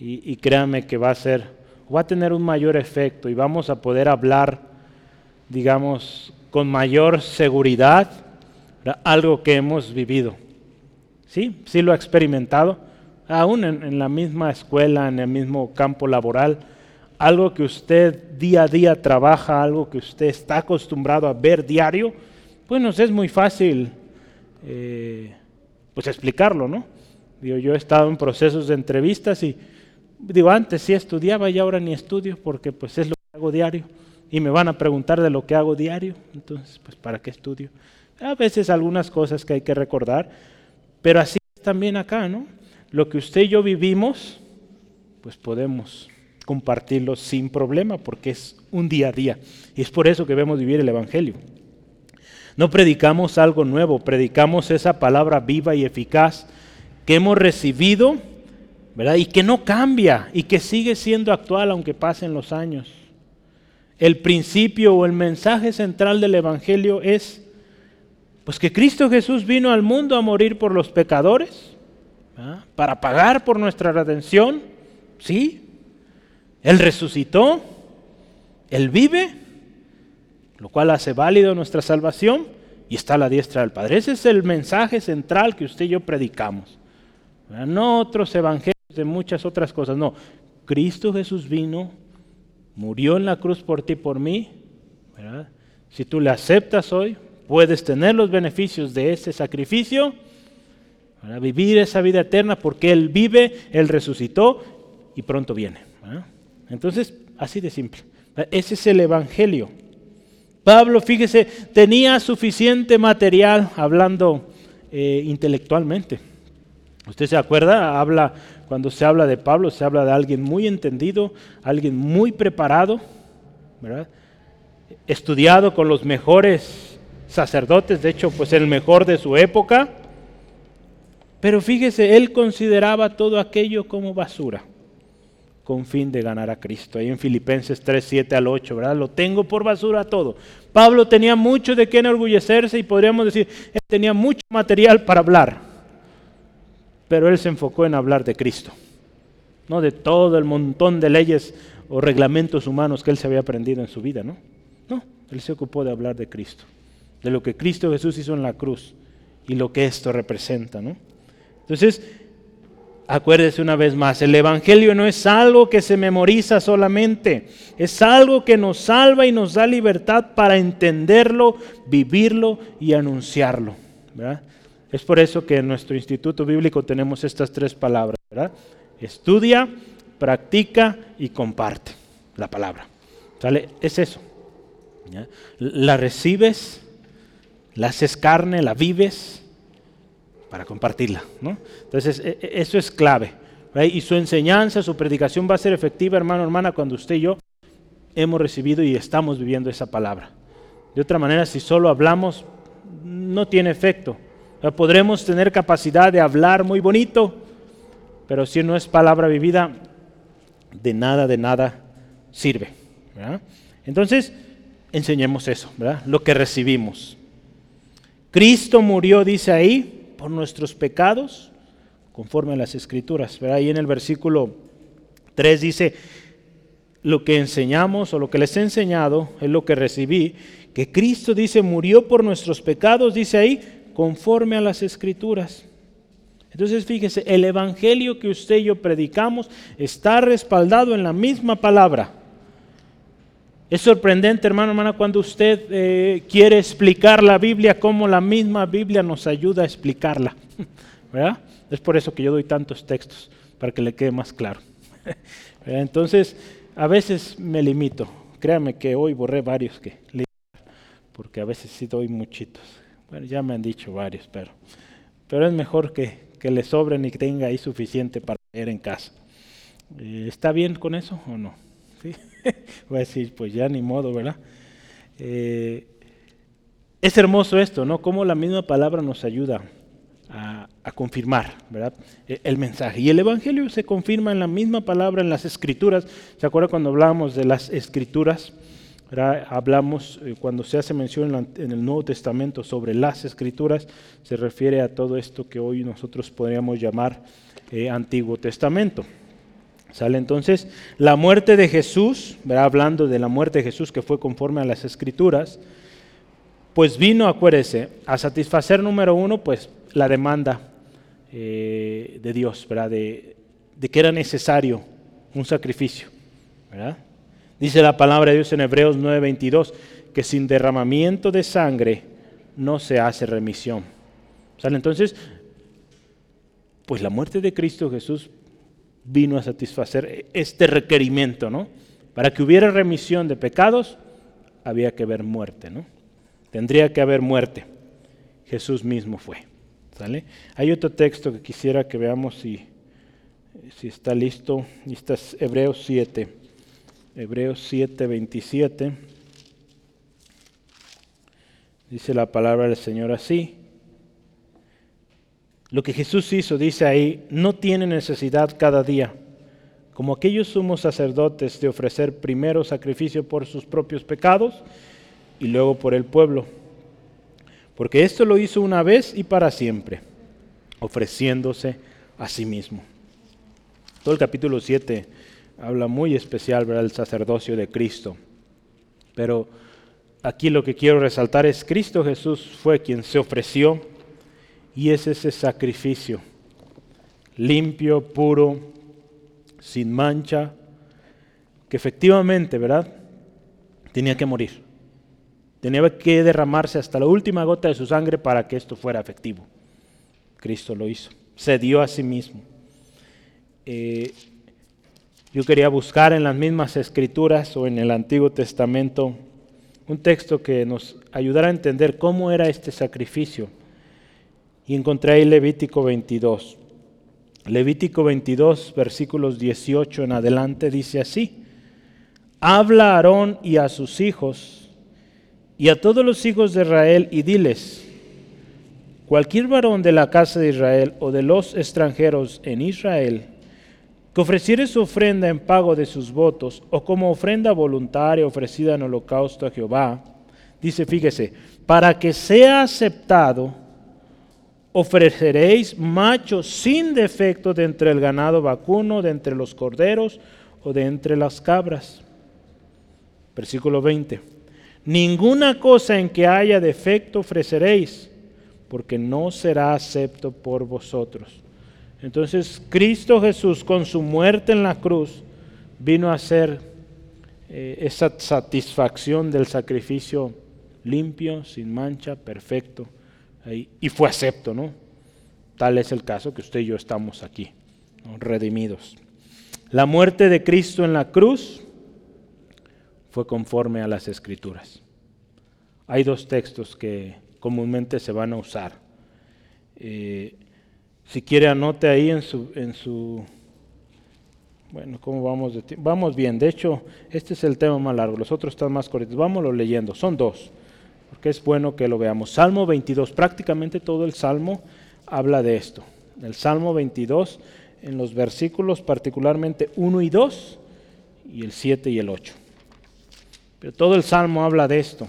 Y, créanme que va a ser, va a tener un mayor efecto y vamos a poder hablar, digamos, con mayor seguridad, algo que hemos vivido. ¿Sí? Sí lo ha experimentado, aún en la misma escuela, en el mismo campo laboral algo que usted día a día trabaja, algo que usted está acostumbrado a ver diario, bueno, es muy fácil eh, pues explicarlo, ¿no? Digo, yo he estado en procesos de entrevistas y digo, antes sí estudiaba y ahora ni estudio porque pues es lo que hago diario y me van a preguntar de lo que hago diario, entonces pues ¿para qué estudio? A veces algunas cosas que hay que recordar, pero así también acá, ¿no? Lo que usted y yo vivimos, pues podemos compartirlo sin problema, porque es un día a día. Y es por eso que debemos vivir el Evangelio. No predicamos algo nuevo, predicamos esa palabra viva y eficaz que hemos recibido, ¿verdad? Y que no cambia y que sigue siendo actual aunque pasen los años. El principio o el mensaje central del Evangelio es, pues que Cristo Jesús vino al mundo a morir por los pecadores, para pagar por nuestra redención, sí, él resucitó, Él vive, lo cual hace válido nuestra salvación y está a la diestra del Padre. Ese es el mensaje central que usted y yo predicamos. No otros evangelios de muchas otras cosas, no. Cristo Jesús vino, murió en la cruz por ti y por mí. Si tú le aceptas hoy, puedes tener los beneficios de ese sacrificio, para vivir esa vida eterna porque Él vive, Él resucitó y pronto viene. Entonces, así de simple. Ese es el Evangelio. Pablo, fíjese, tenía suficiente material hablando eh, intelectualmente. ¿Usted se acuerda? Habla, cuando se habla de Pablo, se habla de alguien muy entendido, alguien muy preparado, ¿verdad? estudiado con los mejores sacerdotes, de hecho, pues el mejor de su época. Pero fíjese, él consideraba todo aquello como basura con fin de ganar a Cristo. Ahí en Filipenses 3, 7 al 8, ¿verdad? Lo tengo por basura todo. Pablo tenía mucho de qué enorgullecerse y podríamos decir, él tenía mucho material para hablar, pero él se enfocó en hablar de Cristo, no de todo el montón de leyes o reglamentos humanos que él se había aprendido en su vida, ¿no? No, él se ocupó de hablar de Cristo, de lo que Cristo Jesús hizo en la cruz y lo que esto representa, ¿no? Entonces, Acuérdese una vez más, el Evangelio no es algo que se memoriza solamente, es algo que nos salva y nos da libertad para entenderlo, vivirlo y anunciarlo. Es por eso que en nuestro instituto bíblico tenemos estas tres palabras. Estudia, practica y comparte la palabra. Es eso. La recibes, la haces carne, la vives para compartirla. ¿no? Entonces, e, e, eso es clave. Y su enseñanza, su predicación va a ser efectiva, hermano, hermana, cuando usted y yo hemos recibido y estamos viviendo esa palabra. De otra manera, si solo hablamos, no tiene efecto. podremos tener capacidad de hablar muy bonito, pero si no es palabra vivida, de nada, de nada sirve. Entonces, enseñemos eso, ¿verdad? lo que recibimos. Cristo murió, dice ahí, por nuestros pecados, conforme a las escrituras. Ahí en el versículo 3 dice, lo que enseñamos o lo que les he enseñado, es lo que recibí, que Cristo dice murió por nuestros pecados, dice ahí, conforme a las escrituras. Entonces fíjese, el Evangelio que usted y yo predicamos está respaldado en la misma palabra. Es sorprendente, hermano, hermana, cuando usted eh, quiere explicar la Biblia, como la misma Biblia nos ayuda a explicarla. Es por eso que yo doy tantos textos, para que le quede más claro. Entonces, a veces me limito. Créame que hoy borré varios que porque a veces sí doy muchitos. Bueno, ya me han dicho varios, pero, pero es mejor que, que le sobren y que tenga ahí suficiente para leer en casa. Eh, ¿Está bien con eso o no? Voy a decir, pues ya ni modo, ¿verdad? Eh, es hermoso esto, ¿no? Cómo la misma palabra nos ayuda a, confirmar ¿verdad? E, el mensaje. Y el Evangelio se confirma en la misma palabra, en las Escrituras. ¿Se acuerda cuando hablábamos de las Escrituras? Hablamos, eh, cuando se hace mención en, el Nuevo Testamento sobre las Escrituras, se refiere a todo esto que hoy nosotros podríamos llamar eh, Antiguo Testamento. ¿Sale? Entonces, la muerte de Jesús, hablando de la muerte de Jesús que fue conforme a las Escrituras, pues vino, acuérdese, a satisfacer número uno, pues la demanda eh, de Dios, ¿verdad? De, que era necesario un sacrificio. Dice la palabra de Dios en Hebreos 9:22 que sin derramamiento de sangre no se hace remisión. ¿Sale? Entonces, pues la muerte de Cristo Jesús vino a satisfacer este requerimiento, ¿no? Para que hubiera remisión de pecados, había que haber muerte, ¿no? Tendría que haber muerte. Jesús mismo fue. Hay otro texto que quisiera que veamos si, si está listo. Y está es Hebreos 7. Hebreos 7, 27. Dice la palabra del Señor así. Lo que Jesús hizo, dice ahí, no tiene necesidad cada día, como aquellos sumos sacerdotes, de ofrecer primero sacrificio por sus propios pecados y luego por el pueblo porque esto lo hizo una vez y para siempre, ofreciéndose a sí mismo. Todo el capítulo 7 habla muy especial del sacerdocio de Cristo. Pero aquí lo que quiero resaltar es Cristo Jesús fue quien se ofreció y es ese sacrificio limpio, puro, sin mancha, que efectivamente, ¿verdad? Tenía que morir. Tenía que derramarse hasta la última gota de su sangre para que esto fuera efectivo. Cristo lo hizo. Se dio a sí mismo. Eh, yo quería buscar en las mismas escrituras o en el Antiguo Testamento un texto que nos ayudara a entender cómo era este sacrificio. Y encontré Levítico 22. Levítico 22, versículos 18 en adelante, dice así. Habla a Aarón y a sus hijos y a todos los hijos de Israel y diles, cualquier varón de la casa de Israel o de los extranjeros en Israel, que ofreciere su ofrenda en pago de sus votos o como ofrenda voluntaria ofrecida en holocausto a Jehová, dice, fíjese, para que sea aceptado, ofreceréis macho sin defecto de entre el ganado vacuno, de entre los corderos o de entre las cabras. Versículo 20 Ninguna cosa en que haya defecto ofreceréis, porque no será acepto por vosotros. Entonces Cristo Jesús con su muerte en la cruz vino a hacer eh, esa satisfacción del sacrificio limpio, sin mancha, perfecto, y fue acepto, ¿no? Tal es el caso que usted y yo estamos aquí, redimidos. La muerte de Cristo en la cruz fue conforme a las escrituras. Hay dos textos que comúnmente se van a usar. Eh, si quiere anote ahí en su, en su bueno, ¿cómo vamos? De vamos bien, de hecho, este es el tema más largo, los otros están más cortos. Vámonos leyendo, son dos, porque es bueno que lo veamos. Salmo 22, prácticamente todo el Salmo habla de esto. El Salmo 22, en los versículos particularmente 1 y 2, y el 7 y el 8. Pero todo el Salmo habla de esto.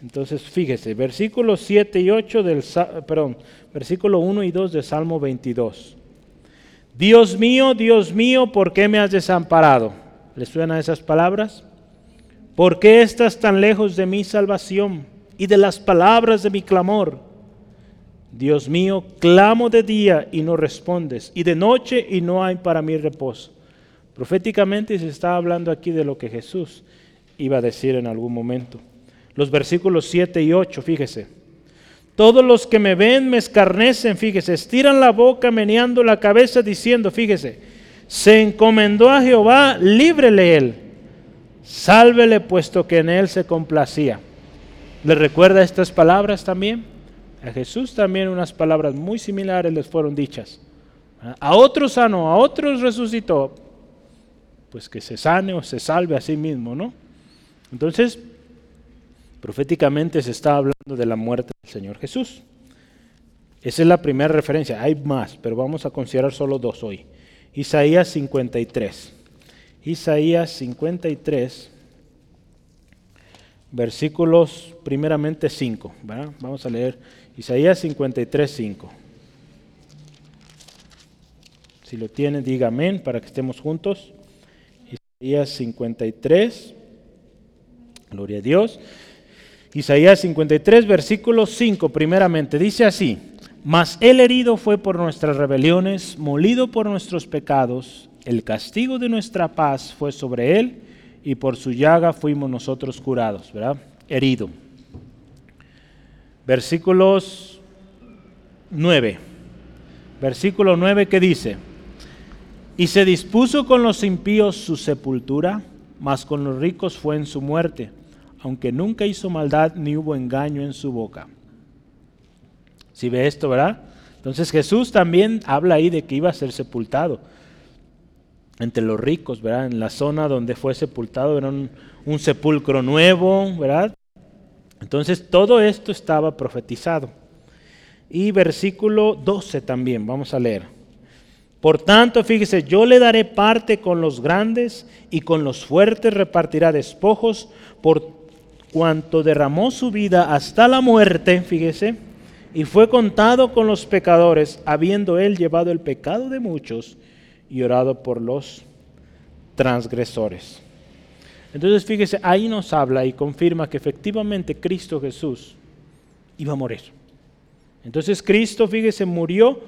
Entonces, fíjese, versículos 7 y 8 del, perdón, versículo 1 y 2 de Salmo 22. Dios mío, Dios mío, ¿por qué me has desamparado? ¿Les suenan esas palabras? ¿Por qué estás tan lejos de mi salvación y de las palabras de mi clamor? Dios mío, clamo de día y no respondes, y de noche y no hay para mí reposo. Proféticamente se está hablando aquí de lo que Jesús iba a decir en algún momento. Los versículos 7 y 8, fíjese. Todos los que me ven me escarnecen, fíjese, estiran la boca meneando la cabeza diciendo, fíjese, se encomendó a Jehová, líbrele él, sálvele puesto que en él se complacía. ¿Le recuerda estas palabras también? A Jesús también unas palabras muy similares les fueron dichas. A otros sanó, a otros resucitó, pues que se sane o se salve a sí mismo, ¿no? Entonces, proféticamente se está hablando de la muerte del Señor Jesús. Esa es la primera referencia. Hay más, pero vamos a considerar solo dos hoy. Isaías 53. Isaías 53, versículos primeramente 5. Vamos a leer Isaías 53, 5. Si lo tienen, diga amén para que estemos juntos. Isaías 53, gloria a Dios. Isaías 53, versículo 5, primeramente, dice así, mas el herido fue por nuestras rebeliones, molido por nuestros pecados, el castigo de nuestra paz fue sobre él, y por su llaga fuimos nosotros curados, ¿verdad? Herido. Versículos 9. Versículo 9 que dice, y se dispuso con los impíos su sepultura, mas con los ricos fue en su muerte aunque nunca hizo maldad ni hubo engaño en su boca. Si ve esto, ¿verdad? Entonces Jesús también habla ahí de que iba a ser sepultado entre los ricos, ¿verdad? En la zona donde fue sepultado era un, sepulcro nuevo, ¿verdad? Entonces todo esto estaba profetizado. Y versículo 12 también, vamos a leer. Por tanto, fíjese, yo le daré parte con los grandes y con los fuertes repartirá despojos por cuanto derramó su vida hasta la muerte, fíjese, y fue contado con los pecadores, habiendo él llevado el pecado de muchos y orado por los transgresores. Entonces, fíjese, ahí nos habla y confirma que efectivamente Cristo Jesús iba a morir. Entonces, Cristo, fíjese, murió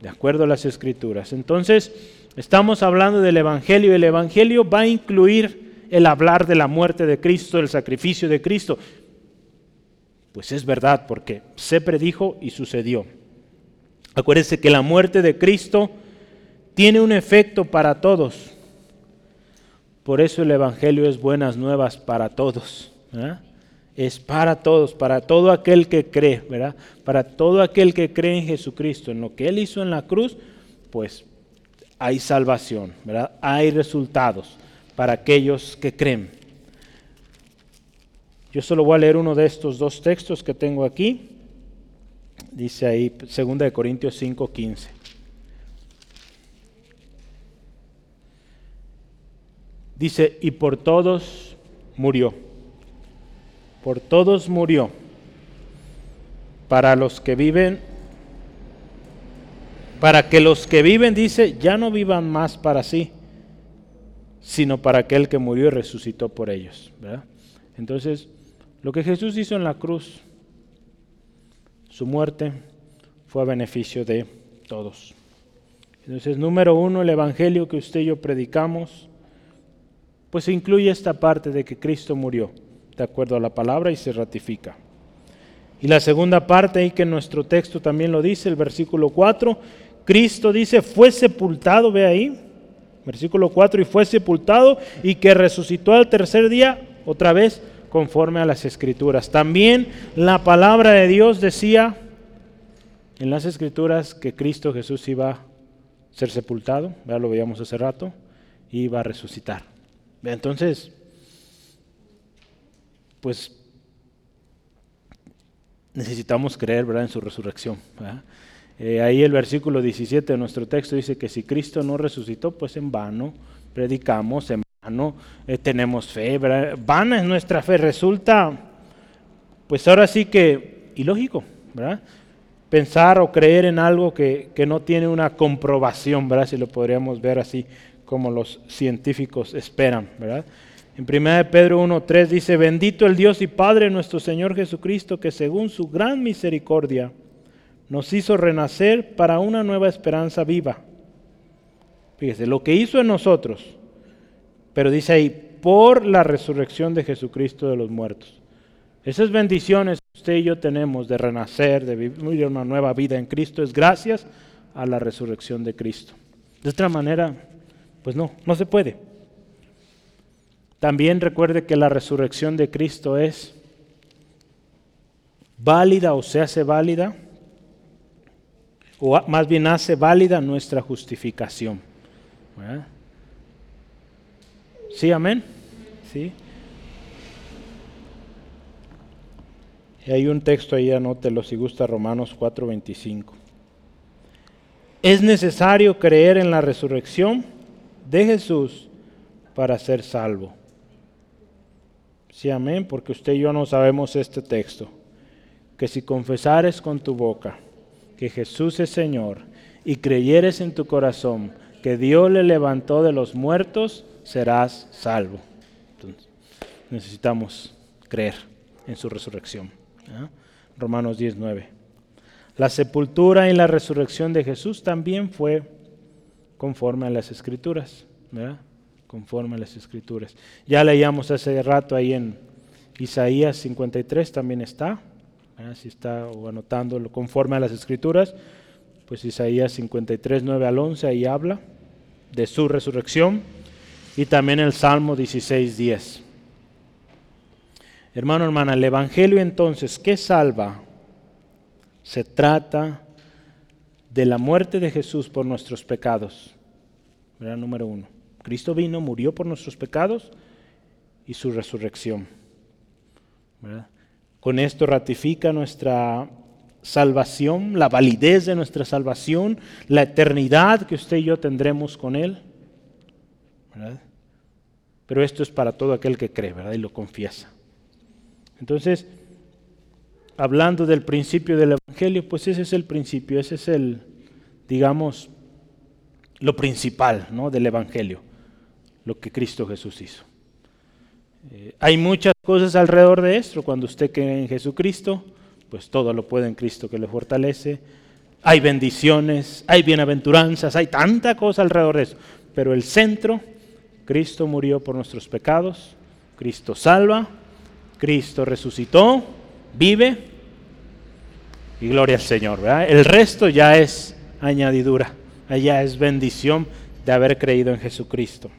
de acuerdo a las escrituras. Entonces, estamos hablando del Evangelio. El Evangelio va a incluir el hablar de la muerte de Cristo, del sacrificio de Cristo. Pues es verdad, porque se predijo y sucedió. Acuérdense que la muerte de Cristo tiene un efecto para todos. Por eso el Evangelio es buenas nuevas para todos. Es para todos, para todo aquel que cree, ¿verdad? Para todo aquel que cree en Jesucristo, en lo que Él hizo en la cruz, pues hay salvación, ¿verdad? Hay resultados para aquellos que creen. Yo solo voy a leer uno de estos dos textos que tengo aquí. Dice ahí 2 Corintios 5, 15. Dice, y por todos murió. Por todos murió. Para los que viven, para que los que viven, dice, ya no vivan más para sí, sino para aquel que murió y resucitó por ellos. Entonces, lo que Jesús hizo en la cruz, su muerte, fue a beneficio de todos. Entonces, número uno, el Evangelio que usted y yo predicamos, pues incluye esta parte de que Cristo murió, de acuerdo a la palabra, y se ratifica. Y la segunda parte, ahí que nuestro texto también lo dice, el versículo 4, Cristo dice, fue sepultado, ve ahí, Versículo 4, y fue sepultado y que resucitó al tercer día, otra vez conforme a las escrituras. También la palabra de Dios decía en las escrituras que Cristo Jesús iba a ser sepultado, ya lo veíamos hace rato, y iba a resucitar. Entonces, pues necesitamos creer ¿verdad? en su resurrección. Eh, ahí el versículo 17 de nuestro texto dice que si Cristo no resucitó, pues en vano predicamos, en vano eh, tenemos fe, vana es nuestra fe. Resulta, pues ahora sí que ilógico, ¿verdad? Pensar o creer en algo que, que no tiene una comprobación, ¿verdad? Si lo podríamos ver así como los científicos esperan, ¿verdad? En 1 Pedro 1.3 dice, bendito el Dios y Padre nuestro Señor Jesucristo, que según su gran misericordia nos hizo renacer para una nueva esperanza viva. Fíjese, lo que hizo en nosotros, pero dice ahí, por la resurrección de Jesucristo de los muertos. Esas bendiciones que usted y yo tenemos de renacer, de vivir una nueva vida en Cristo, es gracias a la resurrección de Cristo. De otra manera, pues no, no se puede. También recuerde que la resurrección de Cristo es válida o se hace válida, o más bien hace válida nuestra justificación. ¿Sí, amén? ¿Sí? Y hay un texto ahí, anótelo si gusta, Romanos 4:25. Es necesario creer en la resurrección de Jesús para ser salvo. Sí, amén, porque usted y yo no sabemos este texto. Que si confesares con tu boca que Jesús es Señor y creyeres en tu corazón que Dios le levantó de los muertos, serás salvo. Necesitamos creer en su resurrección. Romanos 19. La sepultura y la resurrección de Jesús también fue conforme a las escrituras. ¿verdad? conforme a las escrituras. Ya leíamos hace rato ahí en Isaías 53, también está, si está anotándolo conforme a las escrituras, pues Isaías 53, 9 al 11, ahí habla de su resurrección, y también el Salmo 16, 10. Hermano, hermana, el Evangelio entonces, ¿qué salva? Se trata de la muerte de Jesús por nuestros pecados. Número uno. Cristo vino, murió por nuestros pecados y su resurrección. Con esto ratifica nuestra salvación, la validez de nuestra salvación, la eternidad que usted y yo tendremos con Él. Pero esto es para todo aquel que cree, ¿verdad? Y lo confiesa. Entonces, hablando del principio del Evangelio, pues ese es el principio, ese es el, digamos, lo principal ¿no? del Evangelio lo que Cristo Jesús hizo. Eh, hay muchas cosas alrededor de esto. Cuando usted cree en Jesucristo, pues todo lo puede en Cristo que le fortalece. Hay bendiciones, hay bienaventuranzas, hay tanta cosa alrededor de eso. Pero el centro, Cristo murió por nuestros pecados, Cristo salva, Cristo resucitó, vive y gloria al Señor. El resto ya es añadidura, allá es bendición de haber creído en Jesucristo.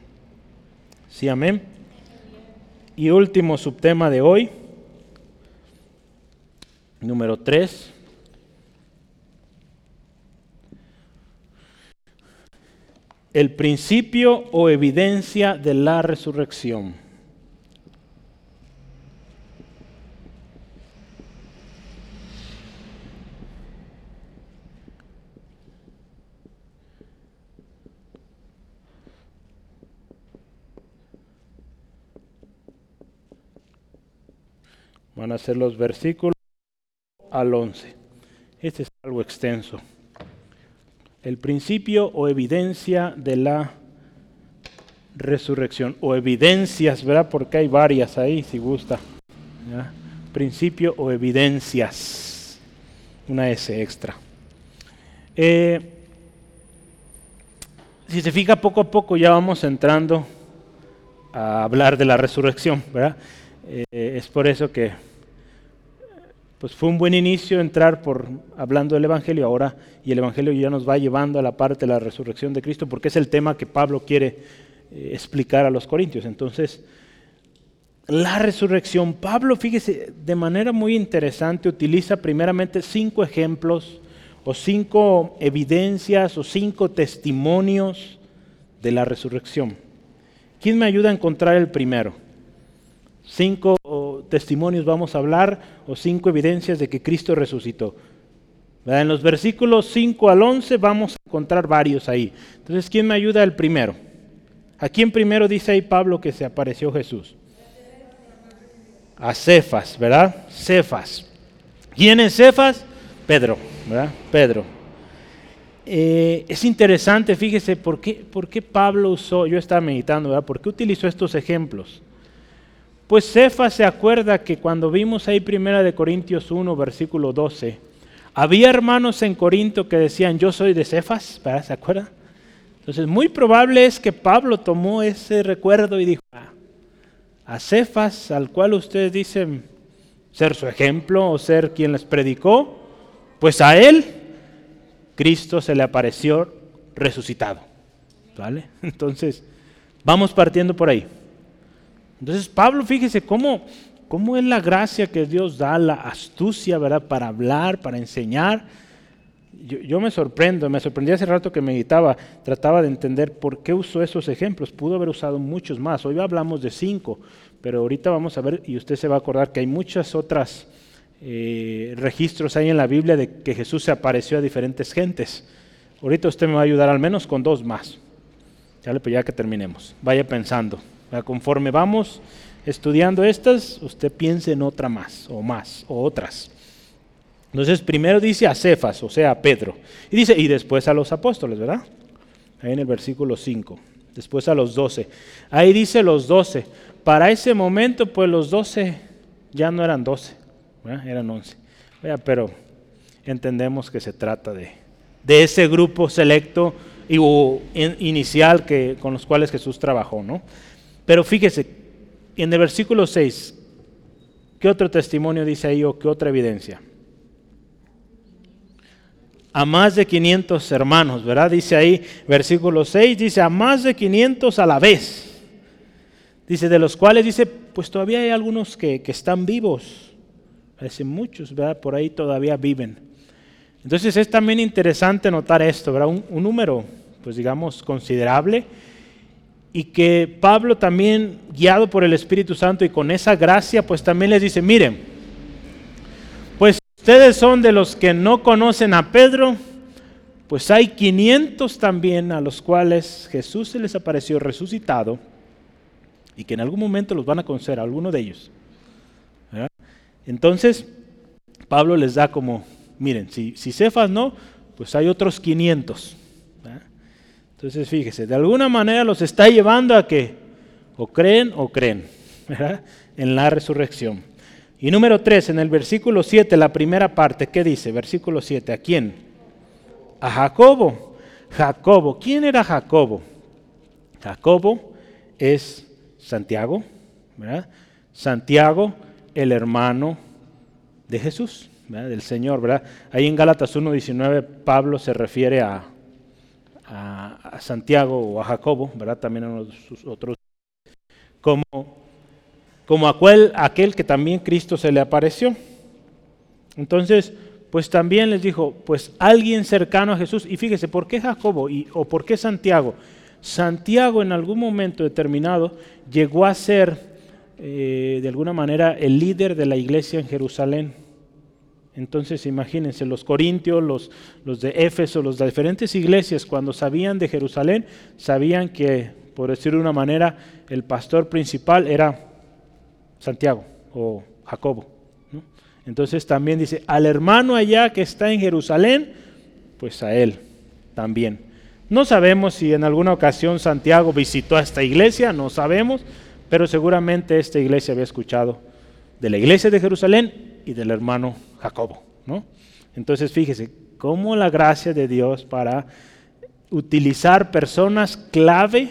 Sí, amén. Y último subtema de hoy, número 3. El principio o evidencia de la resurrección. Van a ser los versículos al 11. Este es algo extenso. El principio o evidencia de la resurrección. O evidencias, ¿verdad? Porque hay varias ahí, si gusta. Principio o evidencias. Una S extra. Eh, si se fija poco a poco ya vamos entrando a hablar de la resurrección, ¿verdad? Eh, es por eso que pues fue un buen inicio entrar por hablando del Evangelio ahora y el Evangelio ya nos va llevando a la parte de la resurrección de Cristo porque es el tema que Pablo quiere eh, explicar a los corintios. Entonces, la resurrección, Pablo, fíjese, de manera muy interesante utiliza primeramente cinco ejemplos o cinco evidencias o cinco testimonios de la resurrección. ¿Quién me ayuda a encontrar el primero? Cinco testimonios vamos a hablar o cinco evidencias de que Cristo resucitó. En los versículos 5 al 11 vamos a encontrar varios ahí. Entonces, ¿quién me ayuda el primero? ¿A quién primero dice ahí Pablo que se apareció Jesús? A Cefas, ¿verdad? Cefas. ¿Quién es Cefas? Pedro, ¿verdad? Pedro. eh, es interesante, fíjese, ¿por qué, ¿por qué Pablo usó, yo estaba meditando, ¿verdad? ¿Por qué utilizó estos ejemplos? Pues Cefa se acuerda que cuando vimos ahí primera de Corintios 1, versículo 12, había hermanos en Corinto que decían, yo soy de Cefas, ¿se acuerda? Entonces, muy probable es que Pablo tomó ese recuerdo y dijo, ah, a Cefas, al cual ustedes dicen ser su ejemplo o ser quien les predicó, pues a él Cristo se le apareció resucitado. ¿Vale? Entonces, vamos partiendo por ahí. Entonces, Pablo, fíjese cómo ¿Cómo es la gracia que Dios da, la astucia, ¿verdad? Para hablar, para enseñar. Yo, me sorprendo, me sorprendí hace rato que meditaba, trataba de entender por qué usó esos ejemplos. Pudo haber usado muchos más. Hoy hablamos de cinco, pero ahorita vamos a ver, y usted se va a acordar que hay muchas otras eh, registros ahí en la Biblia de que Jesús se apareció a diferentes gentes. Ahorita usted me va a ayudar al menos con dos más. Ya, pues ya que terminemos. Vaya pensando. Conforme vamos estudiando estas, usted piense en otra más, o más, o otras. Entonces, primero dice a Cefas, o sea, a Pedro. Y dice, y después a los apóstoles, ¿verdad? Ahí en el versículo 5. Después a los 12. Ahí dice los 12. Para ese momento, pues los 12 ya no eran 12, eran 11. pero entendemos que se trata de, de ese grupo selecto y, inicial que, con los cuales Jesús trabajó, ¿no? Pero fíjese, en el versículo 6, ¿qué otro testimonio dice ahí o qué otra evidencia? A más de 500 hermanos, ¿verdad? Dice ahí, versículo 6, dice a más de 500 a la vez. Dice, de los cuales dice, pues todavía hay algunos que, están vivos. Parece muchos, ¿verdad? Por ahí todavía viven. Entonces es también interesante notar esto, ¿verdad? Un, un número, pues digamos, considerable y que Pablo también, guiado por el Espíritu Santo y con esa gracia, pues también les dice, miren, pues ustedes son de los que no conocen a Pedro, pues hay 500 también a los cuales Jesús se les apareció resucitado y que en algún momento los van a conocer, a alguno de ellos. Entonces, Pablo les da como, miren, si, si Cefas no, pues hay otros 500. Entonces fíjese, de alguna manera los está llevando a que o creen o creen en la resurrección. Y número 3, en el versículo 7, la primera parte, ¿qué dice? Versículo 7, ¿a quién? A Jacobo. Jacobo, ¿quién era Jacobo? Jacobo es Santiago, ¿verdad? Santiago, el hermano de Jesús, del Señor, ¿verdad? Ahí en Gálatas 1.19 Pablo se refiere a, a, Santiago o a Jacobo, ¿verdad? También a sus otros, como, como aquel, aquel que también Cristo se le apareció. Entonces, pues también les dijo, pues alguien cercano a Jesús, y fíjese, ¿por qué Jacobo y, o por qué Santiago? Santiago en algún momento determinado llegó a ser eh, de alguna manera el líder de la iglesia en Jerusalén. Entonces imagínense, los corintios, los, de Éfeso, los de diferentes iglesias, cuando sabían de Jerusalén, sabían que, por decirlo de una manera, el pastor principal era Santiago o Jacobo. Entonces también dice, al hermano allá que está en Jerusalén, pues a él también. No sabemos si en alguna ocasión Santiago visitó a esta iglesia, no sabemos, pero seguramente esta iglesia había escuchado de la iglesia de Jerusalén y del hermano Jacobo. ¿no? Entonces fíjese, cómo la gracia de Dios para utilizar personas clave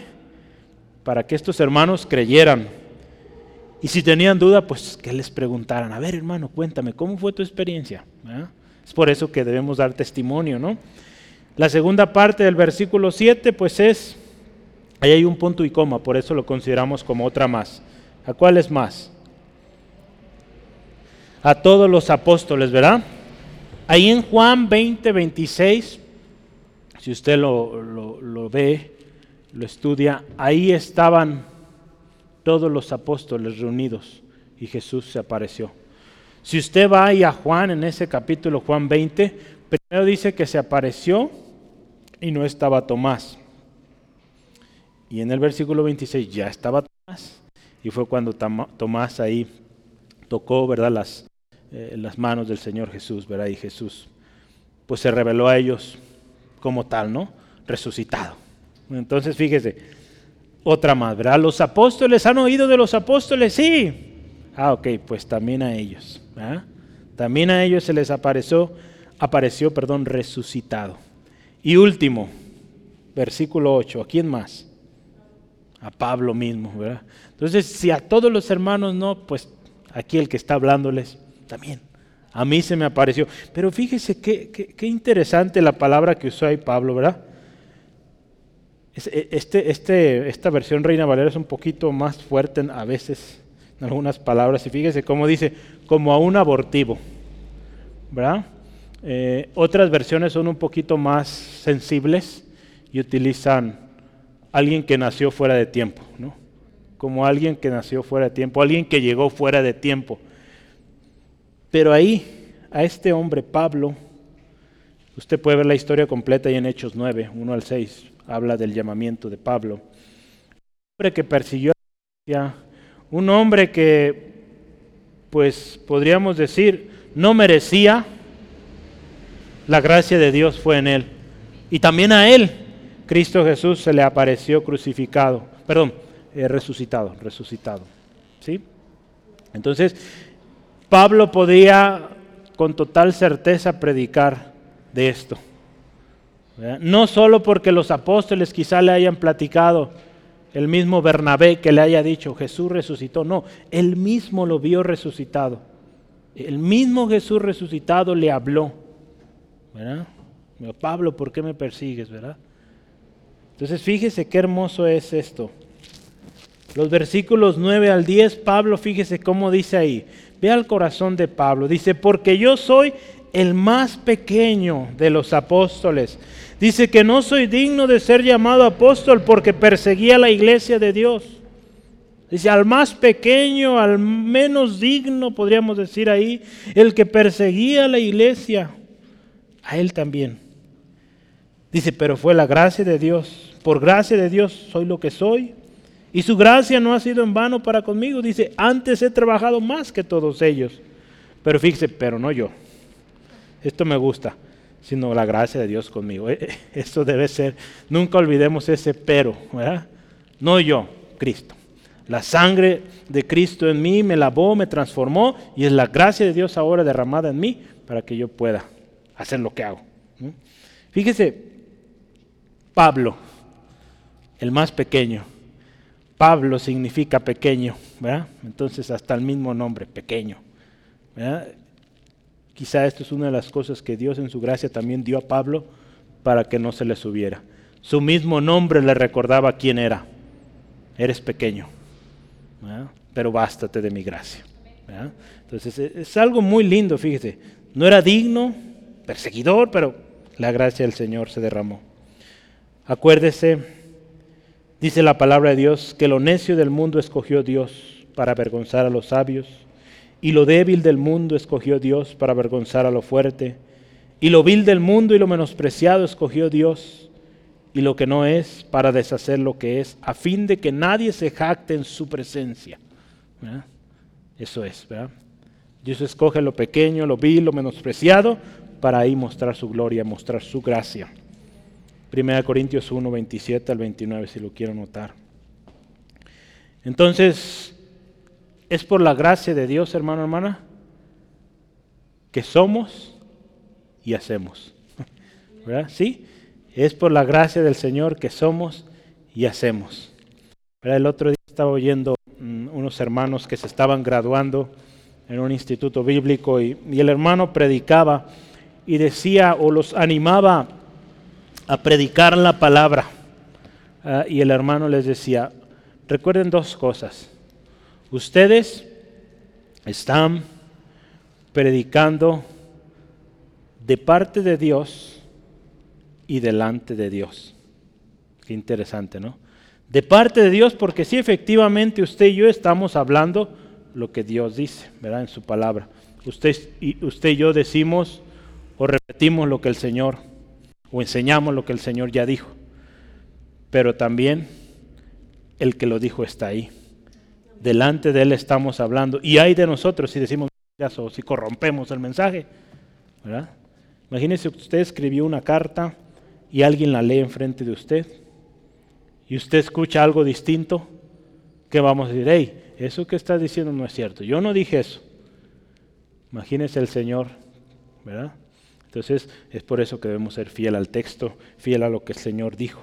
para que estos hermanos creyeran. Y si tenían duda, pues que les preguntaran, a ver hermano, cuéntame, ¿cómo fue tu experiencia? ¿Ah? Es por eso que debemos dar testimonio, ¿no? La segunda parte del versículo 7, pues es, ahí hay un punto y coma, por eso lo consideramos como otra más. ¿A cuál es más? A todos los apóstoles, ¿verdad? Ahí en Juan 20, 26, si usted lo, ve, lo estudia, ahí estaban todos los apóstoles reunidos y Jesús se apareció. Si usted va ahí a Juan en ese capítulo, Juan 20, primero dice que se apareció y no estaba Tomás. Y en el versículo 26 ya estaba Tomás. Y fue cuando Tomás ahí tocó, ¿verdad? Las, en eh, las manos del Señor Jesús, ¿verdad? Y Jesús, pues se reveló a ellos como tal, ¿no? Resucitado. Entonces, fíjese, otra más, ¿verdad? ¿Los apóstoles han oído de los apóstoles? Sí. Ah, ok, pues también a ellos. También a ellos se les apareció, apareció, perdón, resucitado. Y último, versículo 8, ¿a quién más? A Pablo mismo, ¿verdad? Entonces, si a todos los hermanos no, pues aquí el que está hablándoles también. A mí se me apareció. Pero fíjese qué, qué interesante la palabra que usó ahí Pablo, ¿verdad? E, este, este, esta versión Reina Valera es un poquito más fuerte a veces en algunas palabras. Y fíjese cómo dice, como a un abortivo. ¿verdad? Eh, otras versiones son un poquito más sensibles y utilizan alguien que nació fuera de tiempo, ¿no? Como alguien que nació fuera de tiempo, alguien que llegó fuera de tiempo. Pero ahí, a este hombre, Pablo, usted puede ver la historia completa ahí en Hechos 9, 1 al 6 habla del llamamiento de Pablo. Un hombre que persiguió a un hombre que, pues podríamos decir, no merecía, la gracia de Dios fue en él. Y también a él, Cristo Jesús se le apareció crucificado, perdón, eh, resucitado, resucitado. ¿Sí? Entonces, Pablo podía con total certeza predicar de esto. No solo porque los apóstoles quizá le hayan platicado, el mismo Bernabé que le haya dicho, Jesús resucitó, no, él mismo lo vio resucitado. El mismo Jesús resucitado le habló. ¿verdad? Pablo, ¿por qué me persigues? ¿verdad? Entonces fíjese qué hermoso es esto. Los versículos 9 al 10, Pablo, fíjese cómo dice ahí. Ve al corazón de Pablo. Dice, porque yo soy el más pequeño de los apóstoles. Dice que no soy digno de ser llamado apóstol porque perseguía la iglesia de Dios. Dice, al más pequeño, al menos digno, podríamos decir ahí, el que perseguía la iglesia, a él también. Dice, pero fue la gracia de Dios. Por gracia de Dios soy lo que soy. Y su gracia no ha sido en vano para conmigo. Dice, antes he trabajado más que todos ellos. Pero fíjese, pero no yo esto me gusta, sino la gracia de Dios conmigo. Eh, eh, esto debe ser, nunca olvidemos ese pero, ¿verdad? No yo, Cristo. La sangre de Cristo en mí me lavó, me transformó y es la gracia de Dios ahora derramada en mí para que yo pueda hacer lo que hago. Fíjese, Pablo, el más pequeño. Pablo significa pequeño, ¿verdad? Entonces hasta el mismo nombre, pequeño. ¿verdad? Quizá esto es una de las cosas que Dios en su gracia también dio a Pablo para que no se le subiera. Su mismo nombre le recordaba quién era. Eres pequeño, pero bástate de mi gracia. Entonces es algo muy lindo, fíjese. No era digno, perseguidor, pero la gracia del Señor se derramó. Acuérdese, dice la palabra de Dios, que lo necio del mundo escogió Dios para avergonzar a los sabios y lo débil del mundo escogió Dios para avergonzar a lo fuerte, y lo vil del mundo y lo menospreciado escogió Dios, y lo que no es para deshacer lo que es, a fin de que nadie se jacte en su presencia. Eso es, ¿verdad? Dios escoge lo pequeño, lo vil, lo menospreciado, para ahí mostrar su gloria, mostrar su gracia. 1 Corintios 1, 27 al 29, si lo quiero notar. Entonces, es por la gracia de Dios, hermano, hermana, que somos y hacemos. ¿Verdad? Sí, es por la gracia del Señor que somos y hacemos. El otro día estaba oyendo mm, unos hermanos que se estaban graduando en un instituto bíblico y, el hermano predicaba y decía o los animaba a predicar la palabra. Ah, y el hermano les decía, recuerden dos cosas. Ustedes están predicando de parte de Dios y delante de Dios. Qué interesante, ¿no? De parte de Dios, porque sí, efectivamente usted y yo estamos hablando lo que Dios dice, ¿verdad? En su palabra. Usted y, usted y yo decimos o repetimos lo que el Señor, o enseñamos lo que el Señor ya dijo. Pero también el que lo dijo está ahí delante de Él estamos hablando. Y hay de nosotros si decimos o si corrompemos el mensaje. ¿verdad? Imagínense que usted escribió una carta y alguien la lee enfrente de usted y usted escucha algo distinto, ¿qué vamos a decir? Hey, eso que está diciendo no es cierto. Yo no dije eso. Imagínese el Señor, ¿verdad? Entonces es por eso que debemos ser fiel al texto, fiel a lo que el Señor dijo.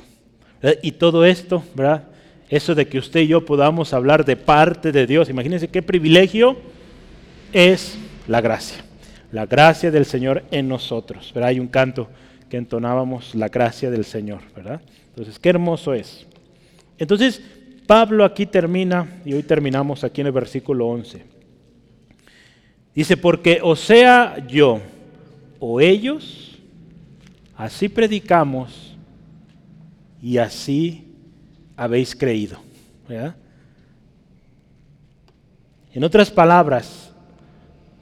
Y todo esto, ¿verdad? Eso de que usted y yo podamos hablar de parte de Dios, imagínense qué privilegio es la gracia. La gracia del Señor en nosotros. ¿verdad? Hay un canto que entonábamos, la gracia del Señor, ¿verdad? Entonces, qué hermoso es. Entonces, Pablo aquí termina, y hoy terminamos aquí en el versículo 11. Dice, porque o sea yo o ellos, así predicamos y así habéis creído. En otras palabras,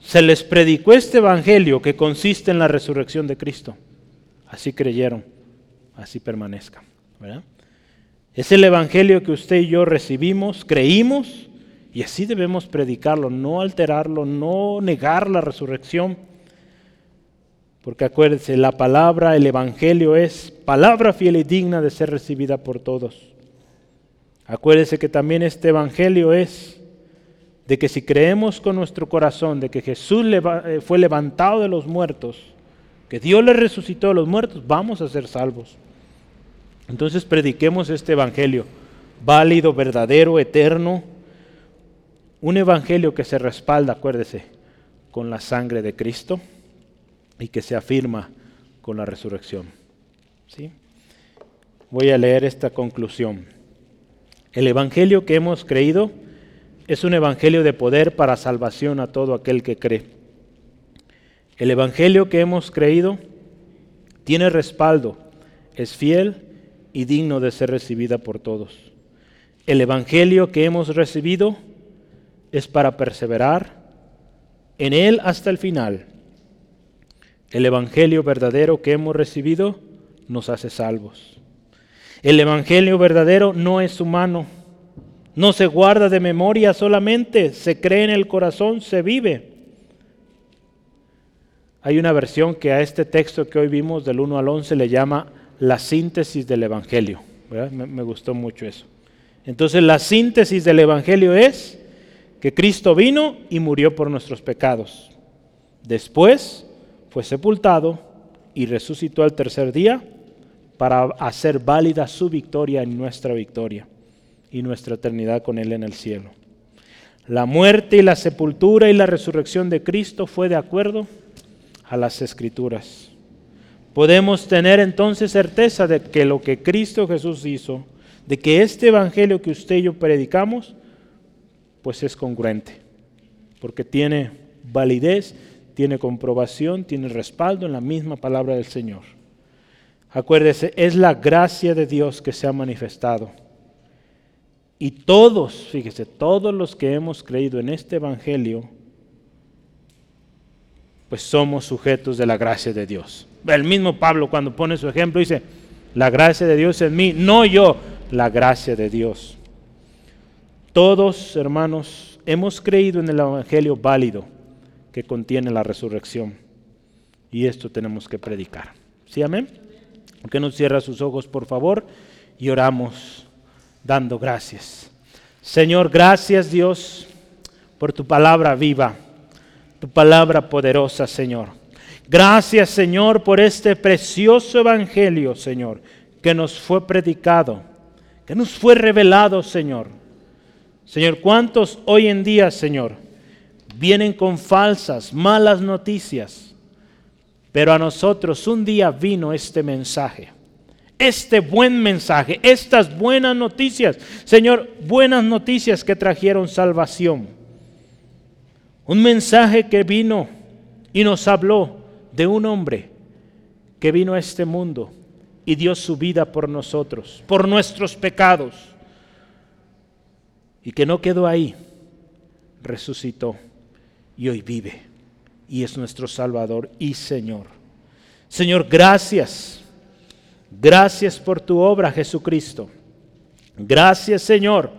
se les predicó este evangelio que consiste en la resurrección de Cristo. Así creyeron, así permanezcan. Es el evangelio que usted y yo recibimos, creímos y así debemos predicarlo, no alterarlo, no negar la resurrección. Porque acuérdense, la palabra, el Evangelio es palabra fiel y digna de ser recibida por todos. Acuérdense que también este Evangelio es de que si creemos con nuestro corazón de que Jesús eh, fue levantado de los muertos, que Dios le resucitó de los muertos, vamos a ser salvos. Entonces prediquemos este Evangelio, válido, verdadero, eterno, un evangelio que se respalda, acuérdese, con la sangre de Cristo y que se afirma con la resurrección. ¿Sí? Voy a leer esta conclusión. El evangelio que hemos creído es un evangelio de poder para salvación a todo aquel que cree. El evangelio que hemos creído tiene respaldo, es fiel y digno de ser recibida por todos. El evangelio que hemos recibido es para perseverar en Él hasta el final. El Evangelio verdadero que hemos recibido nos hace salvos. El Evangelio verdadero no es humano, no se guarda de memoria solamente, se cree en el corazón, se vive. Hay una versión que a este texto que hoy vimos del 1 al 11 le llama la síntesis del Evangelio. Me, me gustó mucho eso. Entonces la síntesis del Evangelio es que Cristo vino y murió por nuestros pecados. Después fue sepultado y resucitó al tercer día para hacer válida su victoria en nuestra victoria y nuestra eternidad con Él en el cielo. La muerte y la sepultura y la resurrección de Cristo fue de acuerdo a las escrituras. Podemos tener entonces certeza de que lo que Cristo Jesús hizo, de que este evangelio que usted y yo predicamos, pues es congruente, porque tiene validez, tiene comprobación, tiene respaldo en la misma palabra del Señor. Acuérdese, es la gracia de Dios que se ha manifestado. Y todos, fíjese, todos los que hemos creído en este Evangelio, pues somos sujetos de la gracia de Dios. El mismo Pablo cuando pone su ejemplo dice, la gracia de Dios en mí, no yo, la gracia de Dios. Todos, hermanos, hemos creído en el Evangelio válido que contiene la resurrección. Y esto tenemos que predicar. ¿Sí, amén? Que nos cierra sus ojos, por favor, y oramos dando gracias. Señor, gracias Dios por tu palabra viva, tu palabra poderosa, Señor. Gracias, Señor, por este precioso Evangelio, Señor, que nos fue predicado, que nos fue revelado, Señor Señor, ¿cuántos hoy en día, Señor, vienen con falsas, malas noticias? Pero a nosotros un día vino este mensaje, este buen mensaje, estas buenas noticias. Señor, buenas noticias que trajeron salvación. Un mensaje que vino y nos habló de un hombre que vino a este mundo y dio su vida por nosotros, por nuestros pecados y que no quedó ahí, resucitó y hoy vive y es nuestro Salvador y Señor. Señor, gracias. Gracias por tu obra, Jesucristo. Gracias, Señor,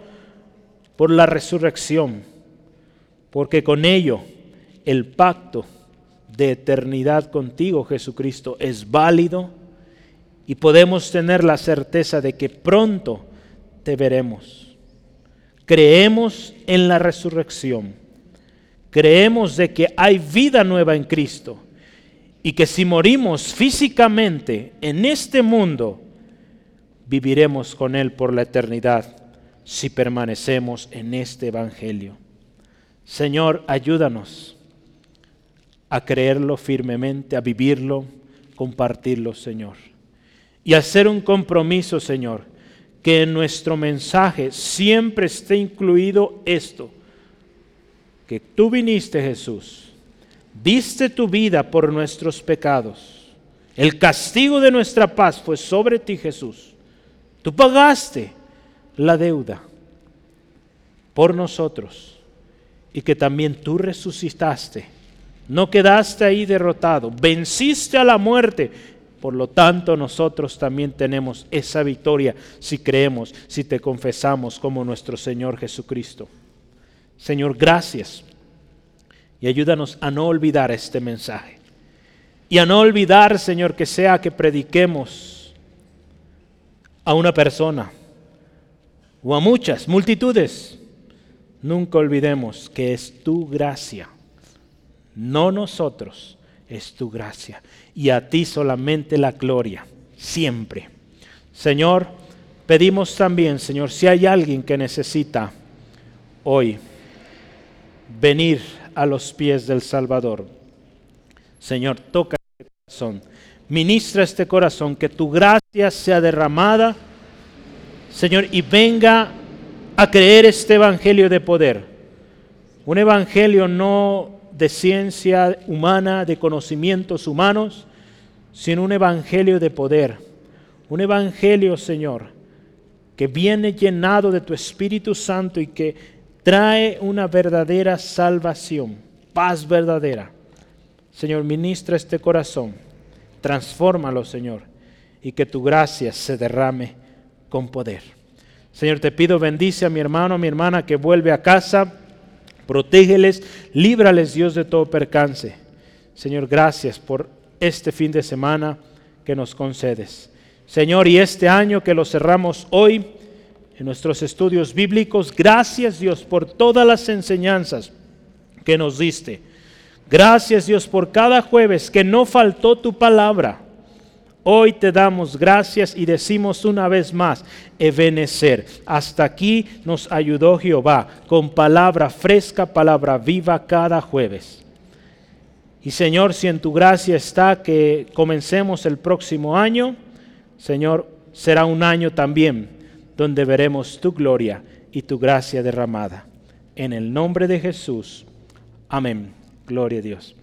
por la resurrección, porque con ello el pacto de eternidad contigo, Jesucristo, es válido y podemos tener la certeza de que pronto te veremos. Creemos en la resurrección. Creemos de que hay vida nueva en Cristo y que si morimos físicamente en este mundo, viviremos con Él por la eternidad si permanecemos en este Evangelio. Señor, ayúdanos a creerlo firmemente, a vivirlo, compartirlo, Señor. Y hacer un compromiso, Señor, que en nuestro mensaje siempre esté incluido esto, que tú viniste, Jesús, diste tu vida por nuestros pecados. El castigo de nuestra paz fue sobre ti, Jesús. Tú pagaste la deuda por nosotros y que también tú resucitaste. No quedaste ahí derrotado, venciste a la muerte. Por lo tanto, nosotros también tenemos esa victoria si creemos, si te confesamos como nuestro Señor Jesucristo. Señor, gracias. Y ayúdanos a no olvidar este mensaje. Y a no olvidar, Señor, que sea que prediquemos a una persona o a muchas multitudes Nunca olvidemos que es tu gracia, no nosotros, es tu gracia. Y a ti solamente la gloria, siempre. Señor, pedimos también, Señor, si hay alguien que necesita hoy venir a los pies del Salvador, Señor, toca este corazón, ministra este corazón, que tu gracia sea derramada, Señor, y venga a creer este evangelio de poder. Un evangelio no de ciencia humana, de conocimientos humanos, sino un evangelio de poder. Un evangelio, Señor, que viene llenado de tu Espíritu Santo y que trae una verdadera salvación, paz verdadera. Señor, ministra este corazón, transfórmalo, Señor, y que tu gracia se derrame con poder. Señor, te pido bendice a mi hermano, a mi hermana que vuelve a casa. Protégeles, líbrales Dios de todo percance. Señor, gracias por este fin de semana que nos concedes. Señor, y este año que lo cerramos hoy en nuestros estudios bíblicos, gracias Dios por todas las enseñanzas que nos diste. Gracias Dios por cada jueves que no faltó tu palabra. Hoy te damos gracias y decimos una vez más, Ebenecer. Hasta aquí nos ayudó Jehová con palabra fresca, palabra viva cada jueves. Y Señor, si en tu gracia está que comencemos el próximo año, Señor, será un año también donde veremos tu gloria y tu gracia derramada. En el nombre de Jesús. Amén. Gloria a Dios.